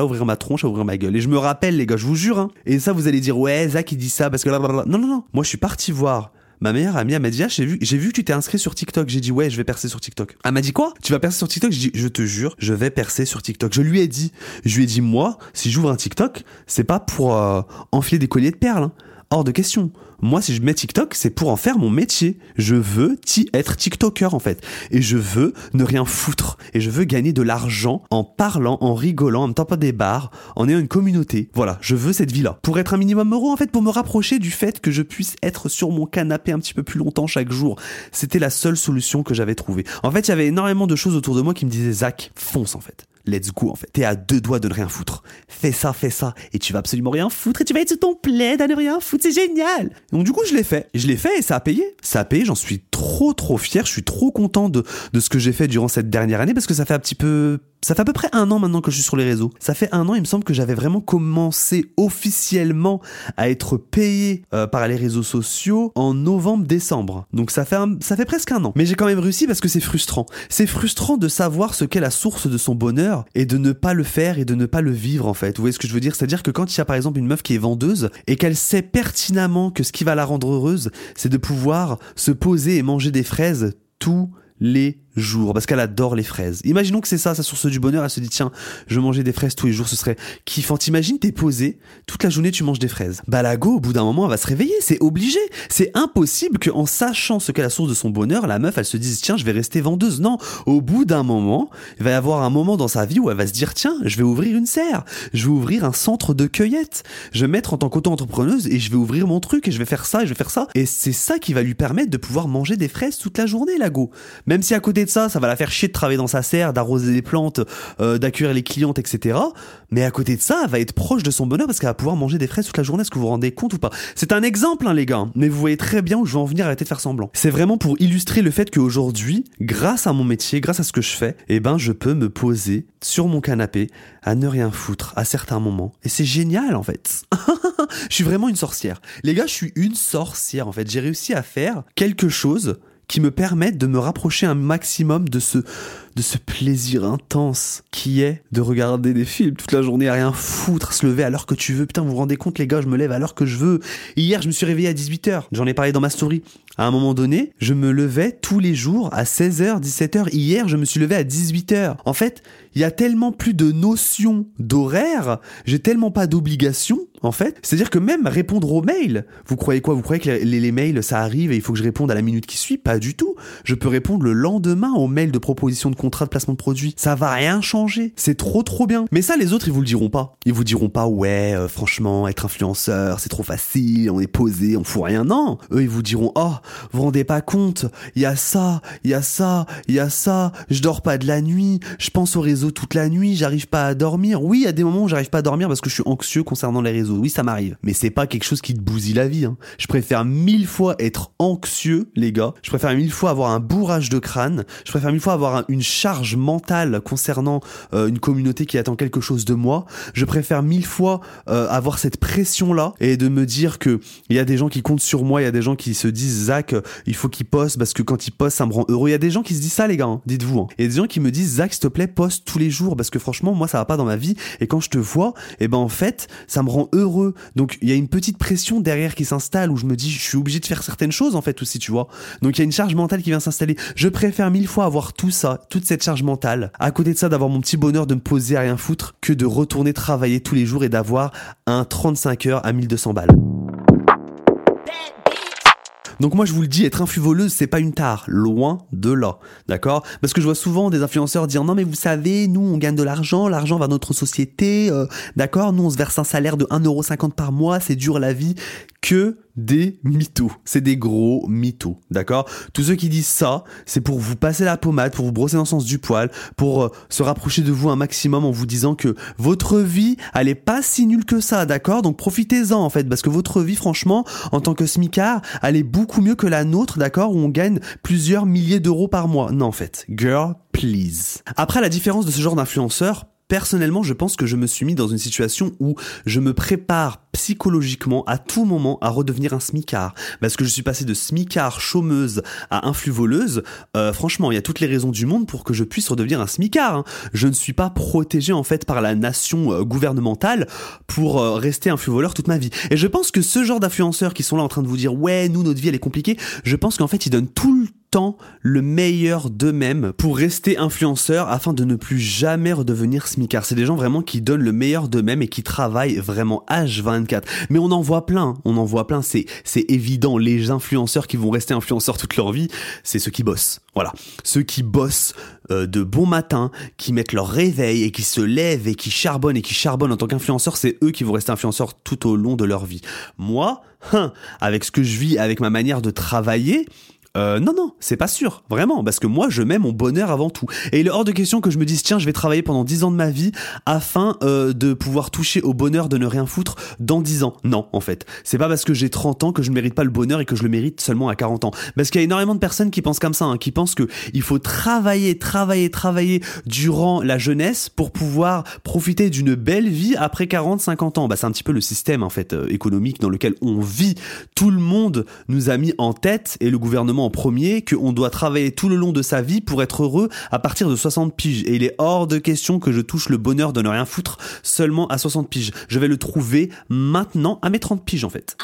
ouvrir ma tronche, ouvrir ma gueule. Et je me rappelle les gars, je vous jure, hein. Et ça vous allez dire, ouais, Zach il dit ça parce que là, non, non, non. Moi je suis parti voir Ma meilleure amie, elle m'a dit, ah, j'ai vu, j'ai vu que tu t'es inscrit sur TikTok. J'ai dit, ouais, je vais percer sur TikTok. Elle m'a dit quoi? Tu vas percer sur TikTok? J'ai dit, je te jure, je vais percer sur TikTok. Je lui ai dit, je lui ai dit, moi, si j'ouvre un TikTok, c'est pas pour euh, enfiler des colliers de perles. hein. Hors de question. Moi, si je mets TikTok, c'est pour en faire mon métier. Je veux être TikToker, en fait. Et je veux ne rien foutre. Et je veux gagner de l'argent en parlant, en rigolant, en me tapant des barres, en ayant une communauté. Voilà, je veux cette vie-là. Pour être un minimum heureux, en fait, pour me rapprocher du fait que je puisse être sur mon canapé un petit peu plus longtemps chaque jour. C'était la seule solution que j'avais trouvée. En fait, il y avait énormément de choses autour de moi qui me disaient, Zach, fonce, en fait. Let's go en fait. T'es à deux doigts de ne rien foutre. Fais ça, fais ça, et tu vas absolument rien foutre, et tu vas être sur ton plaid à ne rien foutre, c'est génial. Donc du coup, je l'ai fait. Je l'ai fait et ça a payé. Ça a payé, j'en suis trop trop fier, je suis trop content de, de ce que j'ai fait durant cette dernière année parce que ça fait un petit peu ça fait à peu près un an maintenant que je suis sur les réseaux. Ça fait un an, il me semble que j'avais vraiment commencé officiellement à être payé euh, par les réseaux sociaux en novembre-décembre. Donc ça fait, un- ça fait presque un an. Mais j'ai quand même réussi parce que c'est frustrant. C'est frustrant de savoir ce qu'est la source de son bonheur et de ne pas le faire et de ne pas le vivre en fait. Vous voyez ce que je veux dire? C'est-à-dire que quand il y a par exemple une meuf qui est vendeuse et qu'elle sait pertinemment que ce qui va la rendre heureuse, c'est de pouvoir se poser et manger des fraises tous les jours parce qu'elle adore les fraises. Imaginons que c'est ça sa source du bonheur, elle se dit tiens, je manger des fraises tous les jours, ce serait kiffant. T'imagines t'es posé, toute la journée tu manges des fraises. Bah la go au bout d'un moment elle va se réveiller, c'est obligé. C'est impossible qu'en sachant ce qu'est la source de son bonheur, la meuf elle se dise tiens, je vais rester vendeuse. Non, au bout d'un moment, il va y avoir un moment dans sa vie où elle va se dire tiens, je vais ouvrir une serre, je vais ouvrir un centre de cueillette, je vais mettre en tant qu'auto-entrepreneuse et je vais ouvrir mon truc et je vais faire ça et je vais faire ça. Et c'est ça qui va lui permettre de pouvoir manger des fraises toute la journée, la go. Même si à côté ça, ça va la faire chier de travailler dans sa serre, d'arroser les plantes, euh, d'accueillir les clientes, etc. Mais à côté de ça, elle va être proche de son bonheur parce qu'elle va pouvoir manger des fraises toute la journée. Est-ce que vous vous rendez compte ou pas? C'est un exemple, hein, les gars. Mais vous voyez très bien où je veux en venir. Arrêtez de faire semblant. C'est vraiment pour illustrer le fait qu'aujourd'hui, grâce à mon métier, grâce à ce que je fais, eh ben, je peux me poser sur mon canapé à ne rien foutre à certains moments. Et c'est génial, en fait. je suis vraiment une sorcière. Les gars, je suis une sorcière, en fait. J'ai réussi à faire quelque chose qui me permettent de me rapprocher un maximum de ce de ce plaisir intense qui est de regarder des films toute la journée à rien foutre, se lever à l'heure que tu veux. Putain, vous vous rendez compte les gars, je me lève à l'heure que je veux. Hier, je me suis réveillé à 18h. J'en ai parlé dans ma story. À un moment donné, je me levais tous les jours à 16h, 17h. Hier, je me suis levé à 18h. En fait, il y a tellement plus de notions d'horaire, j'ai tellement pas d'obligations en fait. C'est-à-dire que même répondre aux mails, vous croyez quoi? Vous croyez que les, les mails, ça arrive et il faut que je réponde à la minute qui suit? Pas du tout. Je peux répondre le lendemain aux mails de proposition de contrat de placement de produit. Ça va rien changer. C'est trop trop bien. Mais ça, les autres, ils vous le diront pas. Ils vous diront pas, ouais, euh, franchement, être influenceur, c'est trop facile, on est posé, on fout rien. Non. Eux, ils vous diront, oh, vous rendez pas compte, il y a ça, il y a ça, il y a ça, je dors pas de la nuit, je pense au réseau toute la nuit, j'arrive pas à dormir. Oui, il y a des moments où j'arrive pas à dormir parce que je suis anxieux concernant les réseaux. Oui, ça m'arrive. Mais c'est pas quelque chose qui te bousille la vie. hein. Je préfère mille fois être anxieux, les gars. Je préfère mille fois avoir un bourrage de crâne. Je préfère mille fois avoir un- une charge mentale concernant euh, une communauté qui attend quelque chose de moi. Je préfère mille fois euh, avoir cette pression-là et de me dire que il y a des gens qui comptent sur moi, il y a des gens qui se disent Euh, il faut qu'il poste parce que quand il poste, ça me rend heureux. Il y a des gens qui se disent ça, les gars. hein. Dites-vous. hein. Il y a des gens qui me disent Zach, s'il te plaît, poste tous les jours parce que franchement, moi, ça va pas dans ma vie. Et quand je te vois, et ben en fait, ça me rend heureux. Donc il y a une petite pression derrière qui s'installe où je me dis, je suis obligé de faire certaines choses en fait aussi, tu vois. Donc il y a une charge mentale qui vient s'installer. Je préfère mille fois avoir tout ça, toute cette charge mentale, à côté de ça d'avoir mon petit bonheur de me poser à rien foutre, que de retourner travailler tous les jours et d'avoir un 35 heures à 1200 balles. Donc moi je vous le dis, être influvoleuse c'est pas une tare, loin de là, d'accord? Parce que je vois souvent des influenceurs dire non mais vous savez, nous on gagne de l'argent, l'argent va dans notre société, euh, d'accord? Nous on se verse un salaire de 1,50€ par mois, c'est dur la vie. Que des mythos. C'est des gros mythos, d'accord? Tous ceux qui disent ça, c'est pour vous passer la pommade, pour vous brosser dans le sens du poil, pour euh, se rapprocher de vous un maximum en vous disant que votre vie, elle pas si nulle que ça, d'accord? Donc profitez-en en fait, parce que votre vie, franchement, en tant que smicard, elle est beaucoup mieux que la nôtre, d'accord? Où on gagne plusieurs milliers d'euros par mois. Non, en fait, girl, please. Après, la différence de ce genre d'influenceur, Personnellement, je pense que je me suis mis dans une situation où je me prépare psychologiquement à tout moment à redevenir un smicard. Parce que je suis passé de smicard chômeuse à influvoleuse. Euh, franchement, il y a toutes les raisons du monde pour que je puisse redevenir un smicard. hein. Je ne suis pas protégé en fait par la nation euh, gouvernementale pour euh, rester influvoleur toute ma vie. Et je pense que ce genre d'influenceurs qui sont là en train de vous dire ouais, nous notre vie elle est compliquée, je pense qu'en fait ils donnent tout le temps le meilleur d'eux-mêmes pour rester influenceurs afin de ne plus jamais redevenir smicard. C'est des gens vraiment qui donnent le meilleur d'eux-mêmes et qui travaillent vraiment H24. Mais on en voit plein, on en voit plein, c'est, c'est évident. Les influenceurs qui vont rester influenceurs toute leur vie, c'est ceux qui bossent. Voilà. Ceux qui bossent euh, de bon matin, qui mettent leur réveil et qui se lèvent et qui charbonnent et qui charbonnent en tant qu'influenceurs, c'est eux qui vont rester influenceurs tout au long de leur vie. Moi, hein, avec ce que je vis, avec ma manière de travailler, euh, non, non, c'est pas sûr, vraiment, parce que moi, je mets mon bonheur avant tout. Et il est hors de question que je me dise, tiens, je vais travailler pendant 10 ans de ma vie afin euh, de pouvoir toucher au bonheur de ne rien foutre dans 10 ans. Non, en fait. C'est pas parce que j'ai 30 ans que je ne mérite pas le bonheur et que je le mérite seulement à 40 ans. Parce qu'il y a énormément de personnes qui pensent comme ça, hein, qui pensent que il faut travailler, travailler, travailler durant la jeunesse pour pouvoir profiter d'une belle vie après 40, 50 ans. Bah, c'est un petit peu le système, en fait, euh, économique dans lequel on vit. Tout le monde nous a mis en tête, et le gouvernement en premier qu'on doit travailler tout le long de sa vie pour être heureux à partir de 60 piges. Et il est hors de question que je touche le bonheur de ne rien foutre seulement à 60 piges. Je vais le trouver maintenant à mes 30 piges en fait.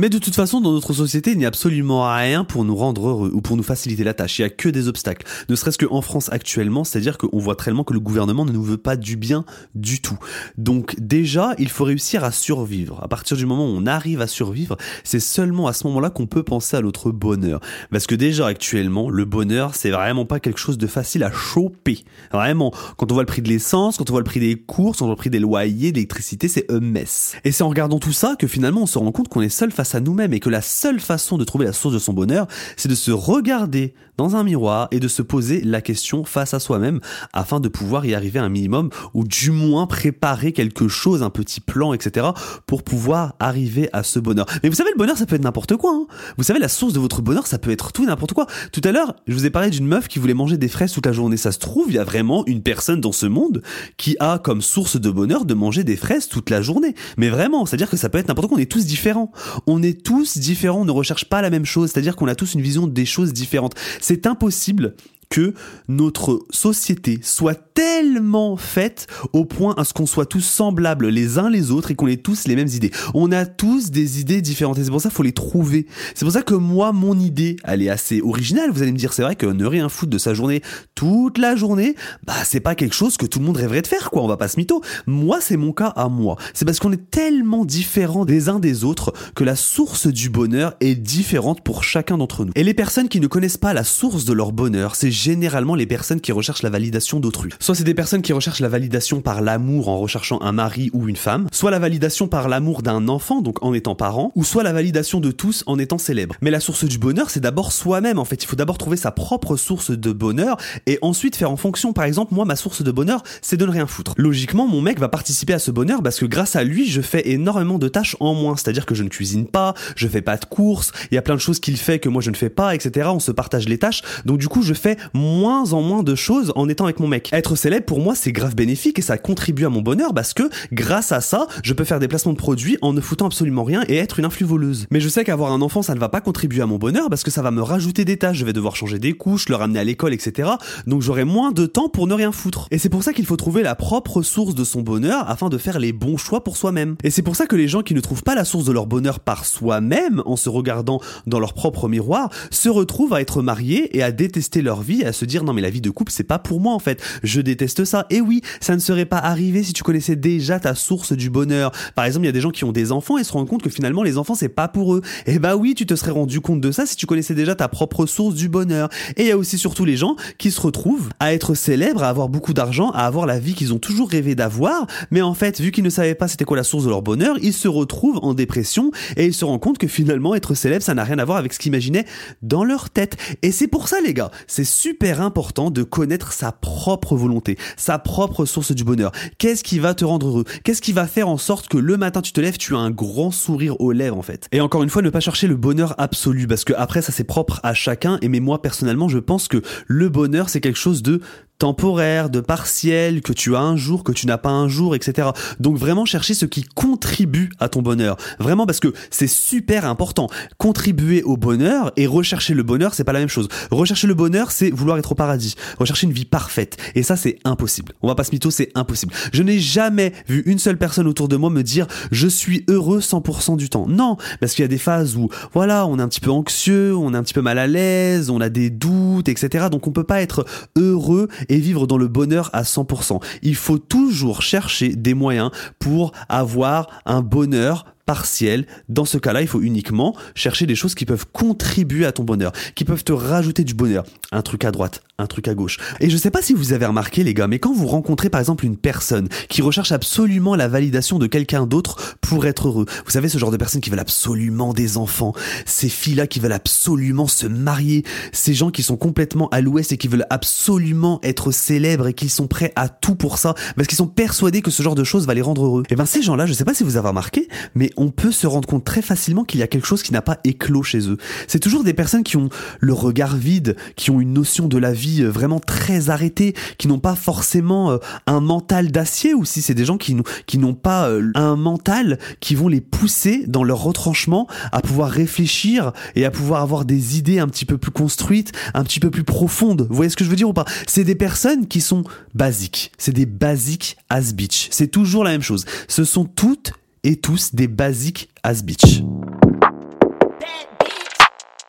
Mais de toute façon, dans notre société, il n'y a absolument rien pour nous rendre heureux ou pour nous faciliter la tâche. Il n'y a que des obstacles. Ne serait-ce qu'en France actuellement, c'est-à-dire qu'on voit tellement que le gouvernement ne nous veut pas du bien du tout. Donc déjà, il faut réussir à survivre. À partir du moment où on arrive à survivre, c'est seulement à ce moment-là qu'on peut penser à notre bonheur. Parce que déjà actuellement, le bonheur, c'est vraiment pas quelque chose de facile à choper. Vraiment. Quand on voit le prix de l'essence, quand on voit le prix des courses, quand on voit le prix des loyers, d'électricité, c'est un mess. Et c'est en regardant tout ça que finalement on se rend compte qu'on est seul face à nous-mêmes et que la seule façon de trouver la source de son bonheur, c'est de se regarder dans un miroir et de se poser la question face à soi-même afin de pouvoir y arriver un minimum ou du moins préparer quelque chose, un petit plan, etc. pour pouvoir arriver à ce bonheur. Mais vous savez, le bonheur, ça peut être n'importe quoi. hein. Vous savez, la source de votre bonheur, ça peut être tout n'importe quoi. Tout à l'heure, je vous ai parlé d'une meuf qui voulait manger des fraises toute la journée. Ça se trouve, il y a vraiment une personne dans ce monde qui a comme source de bonheur de manger des fraises toute la journée. Mais vraiment, c'est-à-dire que ça peut être n'importe quoi. On est tous différents. On est tous différents. On ne recherche pas la même chose. C'est-à-dire qu'on a tous une vision des choses différentes. C'est impossible que notre société soit tellement faite au point à ce qu'on soit tous semblables les uns les autres et qu'on ait tous les mêmes idées. On a tous des idées différentes et c'est pour ça qu'il faut les trouver. C'est pour ça que moi, mon idée, elle est assez originale. Vous allez me dire, c'est vrai que ne rien foutre de sa journée toute la journée, bah c'est pas quelque chose que tout le monde rêverait de faire, quoi. On va pas se mytho. Moi, c'est mon cas à moi. C'est parce qu'on est tellement différents des uns des autres que la source du bonheur est différente pour chacun d'entre nous. Et les personnes qui ne connaissent pas la source de leur bonheur, c'est généralement les personnes qui recherchent la validation d'autrui. Soit c'est des personnes qui recherchent la validation par l'amour en recherchant un mari ou une femme, soit la validation par l'amour d'un enfant, donc en étant parent, ou soit la validation de tous en étant célèbre. Mais la source du bonheur, c'est d'abord soi-même en fait. Il faut d'abord trouver sa propre source de bonheur et ensuite faire en fonction. Par exemple, moi, ma source de bonheur, c'est de ne rien foutre. Logiquement, mon mec va participer à ce bonheur parce que grâce à lui, je fais énormément de tâches en moins. C'est-à-dire que je ne cuisine pas, je fais pas de courses, il y a plein de choses qu'il fait que moi je ne fais pas, etc. On se partage les tâches. Donc du coup, je fais moins en moins de choses en étant avec mon mec. Être célèbre, pour moi, c'est grave bénéfique et ça contribue à mon bonheur parce que grâce à ça, je peux faire des placements de produits en ne foutant absolument rien et être une influvoleuse. Mais je sais qu'avoir un enfant, ça ne va pas contribuer à mon bonheur parce que ça va me rajouter des tâches. Je vais devoir changer des couches, le ramener à l'école, etc. Donc j'aurai moins de temps pour ne rien foutre. Et c'est pour ça qu'il faut trouver la propre source de son bonheur afin de faire les bons choix pour soi-même. Et c'est pour ça que les gens qui ne trouvent pas la source de leur bonheur par soi-même, en se regardant dans leur propre miroir, se retrouvent à être mariés et à détester leur vie et à se dire non mais la vie de couple c'est pas pour moi en fait. Je déteste ça. Et oui, ça ne serait pas arrivé si tu connaissais déjà ta source du bonheur. Par exemple, il y a des gens qui ont des enfants et se rendent compte que finalement les enfants c'est pas pour eux. Et bah oui, tu te serais rendu compte de ça si tu connaissais déjà ta propre source du bonheur. Et il y a aussi surtout les gens qui se retrouvent à être célèbres, à avoir beaucoup d'argent, à avoir la vie qu'ils ont toujours rêvé d'avoir, mais en fait, vu qu'ils ne savaient pas c'était quoi la source de leur bonheur, ils se retrouvent en dépression et ils se rendent compte que finalement être célèbre, ça n'a rien à voir avec ce qu'ils imaginaient dans leur tête. Et c'est pour ça les gars, c'est super important de connaître sa propre volonté, sa propre source du bonheur. Qu'est-ce qui va te rendre heureux? Qu'est-ce qui va faire en sorte que le matin tu te lèves, tu as un grand sourire aux lèvres en fait? Et encore une fois, ne pas chercher le bonheur absolu parce que après ça c'est propre à chacun et mais moi personnellement, je pense que le bonheur c'est quelque chose de temporaire, de partiel, que tu as un jour, que tu n'as pas un jour, etc. Donc vraiment chercher ce qui contribue à ton bonheur. Vraiment parce que c'est super important. Contribuer au bonheur et rechercher le bonheur, c'est pas la même chose. Rechercher le bonheur, c'est vouloir être au paradis. Rechercher une vie parfaite. Et ça, c'est impossible. On va pas se mytho, c'est impossible. Je n'ai jamais vu une seule personne autour de moi me dire je suis heureux 100% du temps. Non, parce qu'il y a des phases où, voilà, on est un petit peu anxieux, on est un petit peu mal à l'aise, on a des doutes, etc. Donc on peut pas être heureux et vivre dans le bonheur à 100%. Il faut toujours chercher des moyens pour avoir un bonheur partiel. Dans ce cas-là, il faut uniquement chercher des choses qui peuvent contribuer à ton bonheur, qui peuvent te rajouter du bonheur. Un truc à droite, un truc à gauche. Et je sais pas si vous avez remarqué, les gars, mais quand vous rencontrez par exemple une personne qui recherche absolument la validation de quelqu'un d'autre pour être heureux, vous savez, ce genre de personnes qui veulent absolument des enfants, ces filles-là qui veulent absolument se marier, ces gens qui sont complètement à l'ouest et qui veulent absolument être célèbres et qui sont prêts à tout pour ça, parce qu'ils sont persuadés que ce genre de choses va les rendre heureux. Et ben ces gens-là, je sais pas si vous avez remarqué, mais on peut se rendre compte très facilement qu'il y a quelque chose qui n'a pas éclos chez eux. C'est toujours des personnes qui ont le regard vide, qui ont une notion de la vie euh, vraiment très arrêtée, qui n'ont pas forcément euh, un mental d'acier, ou si c'est des gens qui, n'ont- qui n'ont pas euh, un mental qui vont les pousser dans leur retranchement à pouvoir réfléchir et à pouvoir avoir des idées un petit peu plus construites, un petit peu plus profondes. Vous voyez ce que je veux dire ou pas? C'est des personnes qui sont basiques. C'est des basiques as bitch. C'est toujours la même chose. Ce sont toutes et tous des basiques as bitch.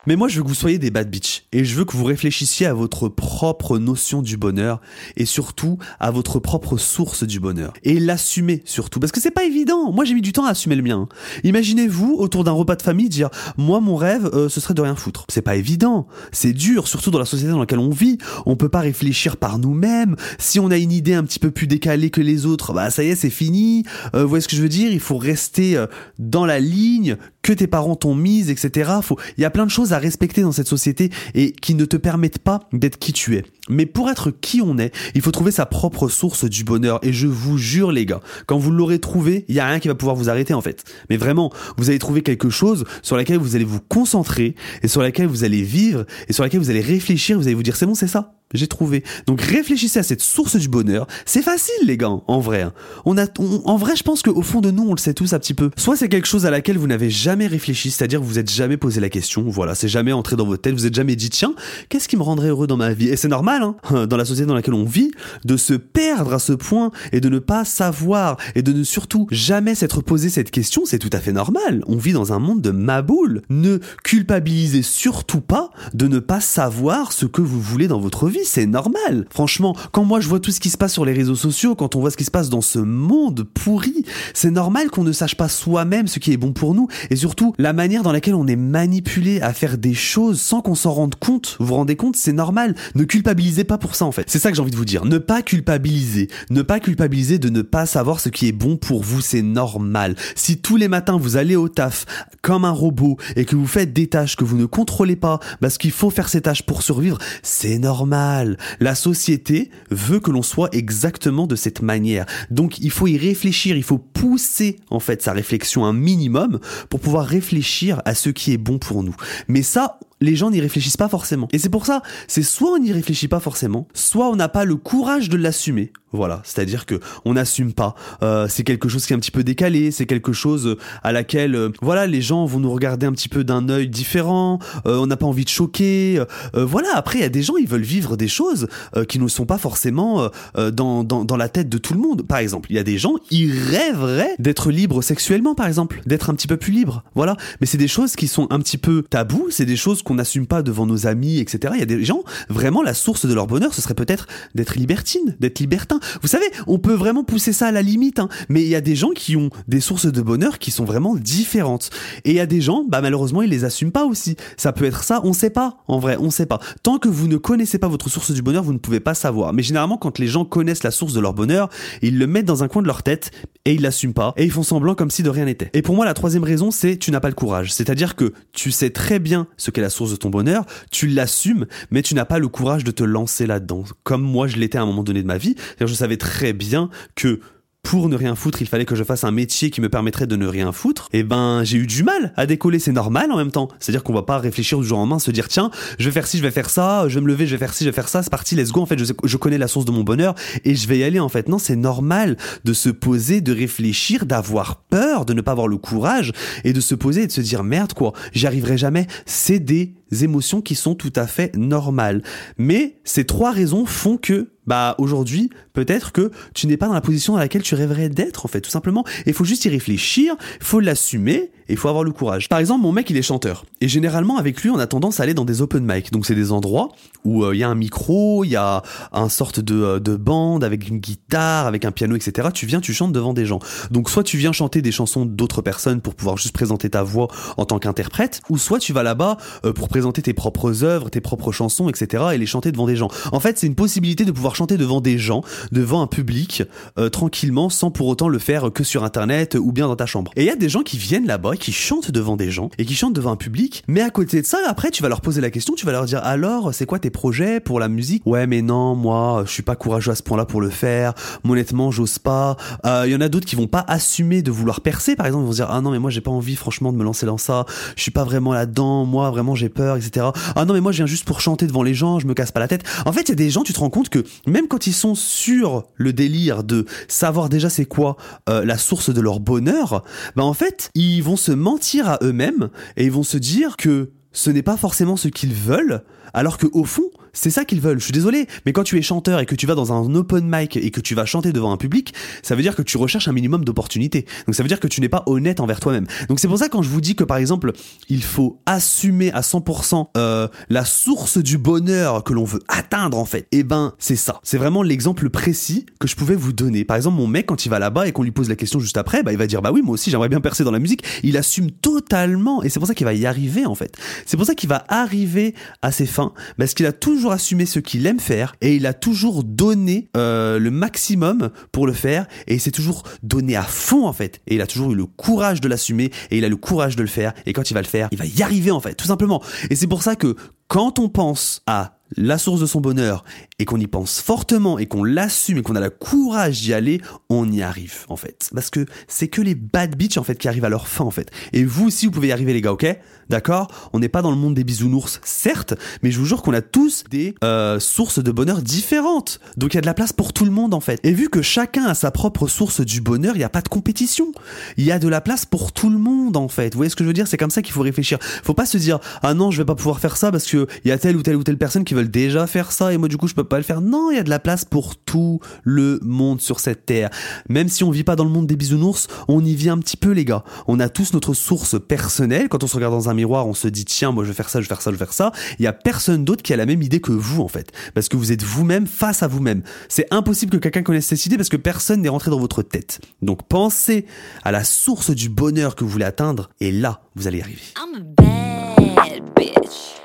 Mais moi, je veux que vous soyez des bad bitch. Et je veux que vous réfléchissiez à votre propre notion du bonheur. Et surtout, à votre propre source du bonheur. Et l'assumer, surtout. Parce que c'est pas évident. Moi, j'ai mis du temps à assumer le mien. Imaginez-vous, autour d'un repas de famille, dire, moi, mon rêve, euh, ce serait de rien foutre. C'est pas évident. C'est dur, surtout dans la société dans laquelle on vit. On peut pas réfléchir par nous-mêmes. Si on a une idée un petit peu plus décalée que les autres, bah, ça y est, c'est fini. Euh, vous voyez ce que je veux dire? Il faut rester euh, dans la ligne que tes parents t'ont mise, etc. Faut, il y a plein de choses à respecter dans cette société et qui ne te permettent pas d'être qui tu es. Mais pour être qui on est, il faut trouver sa propre source du bonheur. Et je vous jure, les gars, quand vous l'aurez trouvé, il y a rien qui va pouvoir vous arrêter, en fait. Mais vraiment, vous allez trouver quelque chose sur laquelle vous allez vous concentrer et sur laquelle vous allez vivre et sur laquelle vous allez réfléchir. Vous allez vous dire, c'est bon, c'est ça. J'ai trouvé. Donc réfléchissez à cette source du bonheur. C'est facile, les gars, en vrai. hein. On a, en vrai, je pense qu'au fond de nous, on le sait tous un petit peu. Soit c'est quelque chose à laquelle vous n'avez jamais réfléchi, c'est-à-dire vous êtes jamais posé la question. Voilà, c'est jamais entré dans votre tête. Vous êtes jamais dit, tiens, qu'est-ce qui me rendrait heureux dans ma vie? Et c'est normal, hein, dans la société dans laquelle on vit, de se perdre à ce point et de ne pas savoir et de ne surtout jamais s'être posé cette question. C'est tout à fait normal. On vit dans un monde de maboule. Ne culpabilisez surtout pas de ne pas savoir ce que vous voulez dans votre vie. C'est normal. Franchement, quand moi je vois tout ce qui se passe sur les réseaux sociaux, quand on voit ce qui se passe dans ce monde pourri, c'est normal qu'on ne sache pas soi-même ce qui est bon pour nous et surtout la manière dans laquelle on est manipulé à faire des choses sans qu'on s'en rende compte. Vous vous rendez compte C'est normal. Ne culpabilisez pas pour ça en fait. C'est ça que j'ai envie de vous dire. Ne pas culpabiliser. Ne pas culpabiliser de ne pas savoir ce qui est bon pour vous, c'est normal. Si tous les matins vous allez au taf comme un robot et que vous faites des tâches que vous ne contrôlez pas parce qu'il faut faire ces tâches pour survivre, c'est normal. La société veut que l'on soit exactement de cette manière. Donc il faut y réfléchir, il faut pousser en fait sa réflexion un minimum pour pouvoir réfléchir à ce qui est bon pour nous. Mais ça, les gens n'y réfléchissent pas forcément. Et c'est pour ça, c'est soit on n'y réfléchit pas forcément, soit on n'a pas le courage de l'assumer. Voilà, c'est-à-dire que on n'assume pas. Euh, c'est quelque chose qui est un petit peu décalé, c'est quelque chose à laquelle, euh, voilà, les gens vont nous regarder un petit peu d'un œil différent. euh, on n'a pas envie de choquer. euh, voilà, après il y a des gens, ils veulent vivre des choses euh, qui ne sont pas forcément euh, euh, dans, dans dans la tête de tout le monde. Par exemple, il y a des gens, ils rêveraient d'être libre sexuellement, par exemple, d'être un petit peu plus libre. Voilà. Mais c'est des choses qui sont un petit peu tabous, c'est des choses qu'on n'assume pas devant nos amis, etc. Il y a des gens, vraiment, la source de leur bonheur, ce serait peut-être d'être libertine, d'être libertin. Vous savez, on peut vraiment pousser ça à la limite, hein. mais il y a des gens qui ont des sources de bonheur qui sont vraiment différentes. Et il y a des gens, bah malheureusement, ils les assument pas aussi. Ça peut être ça, on sait pas. En vrai, on sait pas. Tant que vous ne connaissez pas votre source du bonheur, vous ne pouvez pas savoir. Mais généralement, quand les gens connaissent la source de leur bonheur, ils le mettent dans un coin de leur tête et ils l'assument et ils font semblant comme si de rien n'était. Et pour moi, la troisième raison, c'est tu n'as pas le courage. C'est-à-dire que tu sais très bien ce qu'est la source de ton bonheur, tu l'assumes, mais tu n'as pas le courage de te lancer là-dedans. Comme moi, je l'étais à un moment donné de ma vie. Je savais très bien que pour ne rien foutre, il fallait que je fasse un métier qui me permettrait de ne rien foutre, et ben j'ai eu du mal à décoller, c'est normal en même temps. C'est-à-dire qu'on va pas réfléchir du jour au lendemain, se dire tiens, je vais faire ci, je vais faire ça, je vais me lever, je vais faire ci, je vais faire ça, c'est parti, let's go, en fait je, je connais la source de mon bonheur et je vais y aller en fait. Non, c'est normal de se poser, de réfléchir, d'avoir peur, de ne pas avoir le courage et de se poser et de se dire merde quoi, j'y arriverai jamais. C'est des émotions qui sont tout à fait normales. Mais ces trois raisons font que bah aujourd'hui, peut-être que tu n'es pas dans la position dans laquelle tu rêverais d'être en fait, tout simplement. Il faut juste y réfléchir, faut l'assumer et il faut avoir le courage. Par exemple, mon mec, il est chanteur et généralement avec lui, on a tendance à aller dans des open mic. Donc c'est des endroits où euh, il y a un micro, il y a un sorte de, euh, de bande avec une guitare, avec un piano, etc. Tu viens, tu chantes devant des gens. Donc soit tu viens chanter des chansons d'autres personnes pour pouvoir juste présenter ta voix en tant qu'interprète, ou soit tu vas là-bas euh, pour présenter tes propres œuvres, tes propres chansons, etc. et les chanter devant des gens. En fait, c'est une possibilité de pouvoir chanter devant des gens, devant un public, euh, tranquillement, sans pour autant le faire que sur Internet ou bien dans ta chambre. Et il y a des gens qui viennent là-bas, qui chantent devant des gens et qui chantent devant un public, mais à côté de ça, après, tu vas leur poser la question, tu vas leur dire alors, c'est quoi tes projets pour la musique? Ouais, mais non, moi, je suis pas courageux à ce point-là pour le faire. Honnêtement, j'ose pas. Euh, Il y en a d'autres qui vont pas assumer de vouloir percer, par exemple, ils vont se dire ah non, mais moi, j'ai pas envie, franchement, de me lancer dans ça. Je suis pas vraiment là-dedans. Moi, vraiment, j'ai peur, etc. Ah non, mais moi, je viens juste pour chanter devant les gens. Je me casse pas la tête. En fait, il y a des gens, tu te rends compte que même quand ils sont sur le délire de savoir déjà c'est quoi euh, la source de leur bonheur, bah en fait, ils vont se mentir à eux-mêmes et ils vont se dire que ce n'est pas forcément ce qu'ils veulent, alors que au fond, c'est ça qu'ils veulent. Je suis désolé, mais quand tu es chanteur et que tu vas dans un open mic et que tu vas chanter devant un public, ça veut dire que tu recherches un minimum d'opportunités. Donc ça veut dire que tu n'es pas honnête envers toi-même. Donc c'est pour ça quand je vous dis que par exemple, il faut assumer à 100% euh, la source du bonheur que l'on veut atteindre en fait. Eh ben, c'est ça. C'est vraiment l'exemple précis que je pouvais vous donner. Par exemple, mon mec quand il va là-bas et qu'on lui pose la question juste après, bah il va dire bah oui, moi aussi j'aimerais bien percer dans la musique. Il assume totalement et c'est pour ça qu'il va y arriver en fait. C'est pour ça qu'il va arriver à ses fins parce qu'il a toujours assumé ce qu'il aime faire et il a toujours donné euh, le maximum pour le faire et il s'est toujours donné à fond en fait et il a toujours eu le courage de l'assumer et il a le courage de le faire et quand il va le faire il va y arriver en fait tout simplement et c'est pour ça que quand on pense à la source de son bonheur et qu'on y pense fortement et qu'on l'assume et qu'on a le courage d'y aller, on y arrive en fait. Parce que c'est que les bad bitch en fait qui arrivent à leur fin en fait. Et vous aussi vous pouvez y arriver les gars, ok? D'accord? On n'est pas dans le monde des bisounours, certes, mais je vous jure qu'on a tous des euh, sources de bonheur différentes. Donc il y a de la place pour tout le monde en fait. Et vu que chacun a sa propre source du bonheur, il n'y a pas de compétition. Il y a de la place pour tout le monde en fait. Vous voyez ce que je veux dire? C'est comme ça qu'il faut réfléchir. Faut pas se dire ah non je vais pas pouvoir faire ça parce que il y a telle ou telle ou telle personne qui veulent déjà faire ça et moi du coup je peux pas le faire. Non, il y a de la place pour tout le monde sur cette terre. Même si on vit pas dans le monde des bisounours, on y vit un petit peu les gars. On a tous notre source personnelle. Quand on se regarde dans un on se dit tiens moi je vais faire ça, je vais faire ça, je vais faire ça. Il y a personne d'autre qui a la même idée que vous en fait, parce que vous êtes vous-même face à vous-même. C'est impossible que quelqu'un connaisse cette idée parce que personne n'est rentré dans votre tête. Donc pensez à la source du bonheur que vous voulez atteindre et là vous allez y arriver. I'm a bad bitch.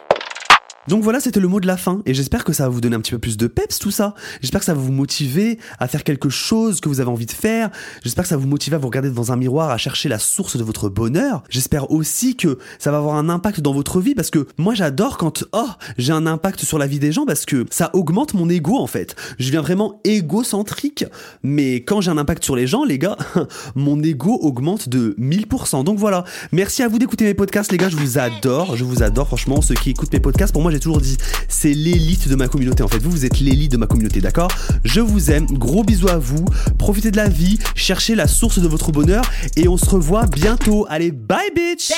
Donc voilà, c'était le mot de la fin, et j'espère que ça va vous donner un petit peu plus de peps tout ça. J'espère que ça va vous motiver à faire quelque chose que vous avez envie de faire. J'espère que ça va vous motiver à vous regarder devant un miroir, à chercher la source de votre bonheur. J'espère aussi que ça va avoir un impact dans votre vie, parce que moi j'adore quand oh j'ai un impact sur la vie des gens, parce que ça augmente mon ego en fait. Je viens vraiment égocentrique, mais quand j'ai un impact sur les gens, les gars, mon ego augmente de 1000%. Donc voilà, merci à vous d'écouter mes podcasts, les gars, je vous adore, je vous adore franchement. Ceux qui écoutent mes podcasts, pour moi toujours dit, c'est l'élite de ma communauté en fait. Vous, vous êtes l'élite de ma communauté, d'accord? Je vous aime, gros bisous à vous, profitez de la vie, cherchez la source de votre bonheur et on se revoit bientôt. Allez, bye bitch.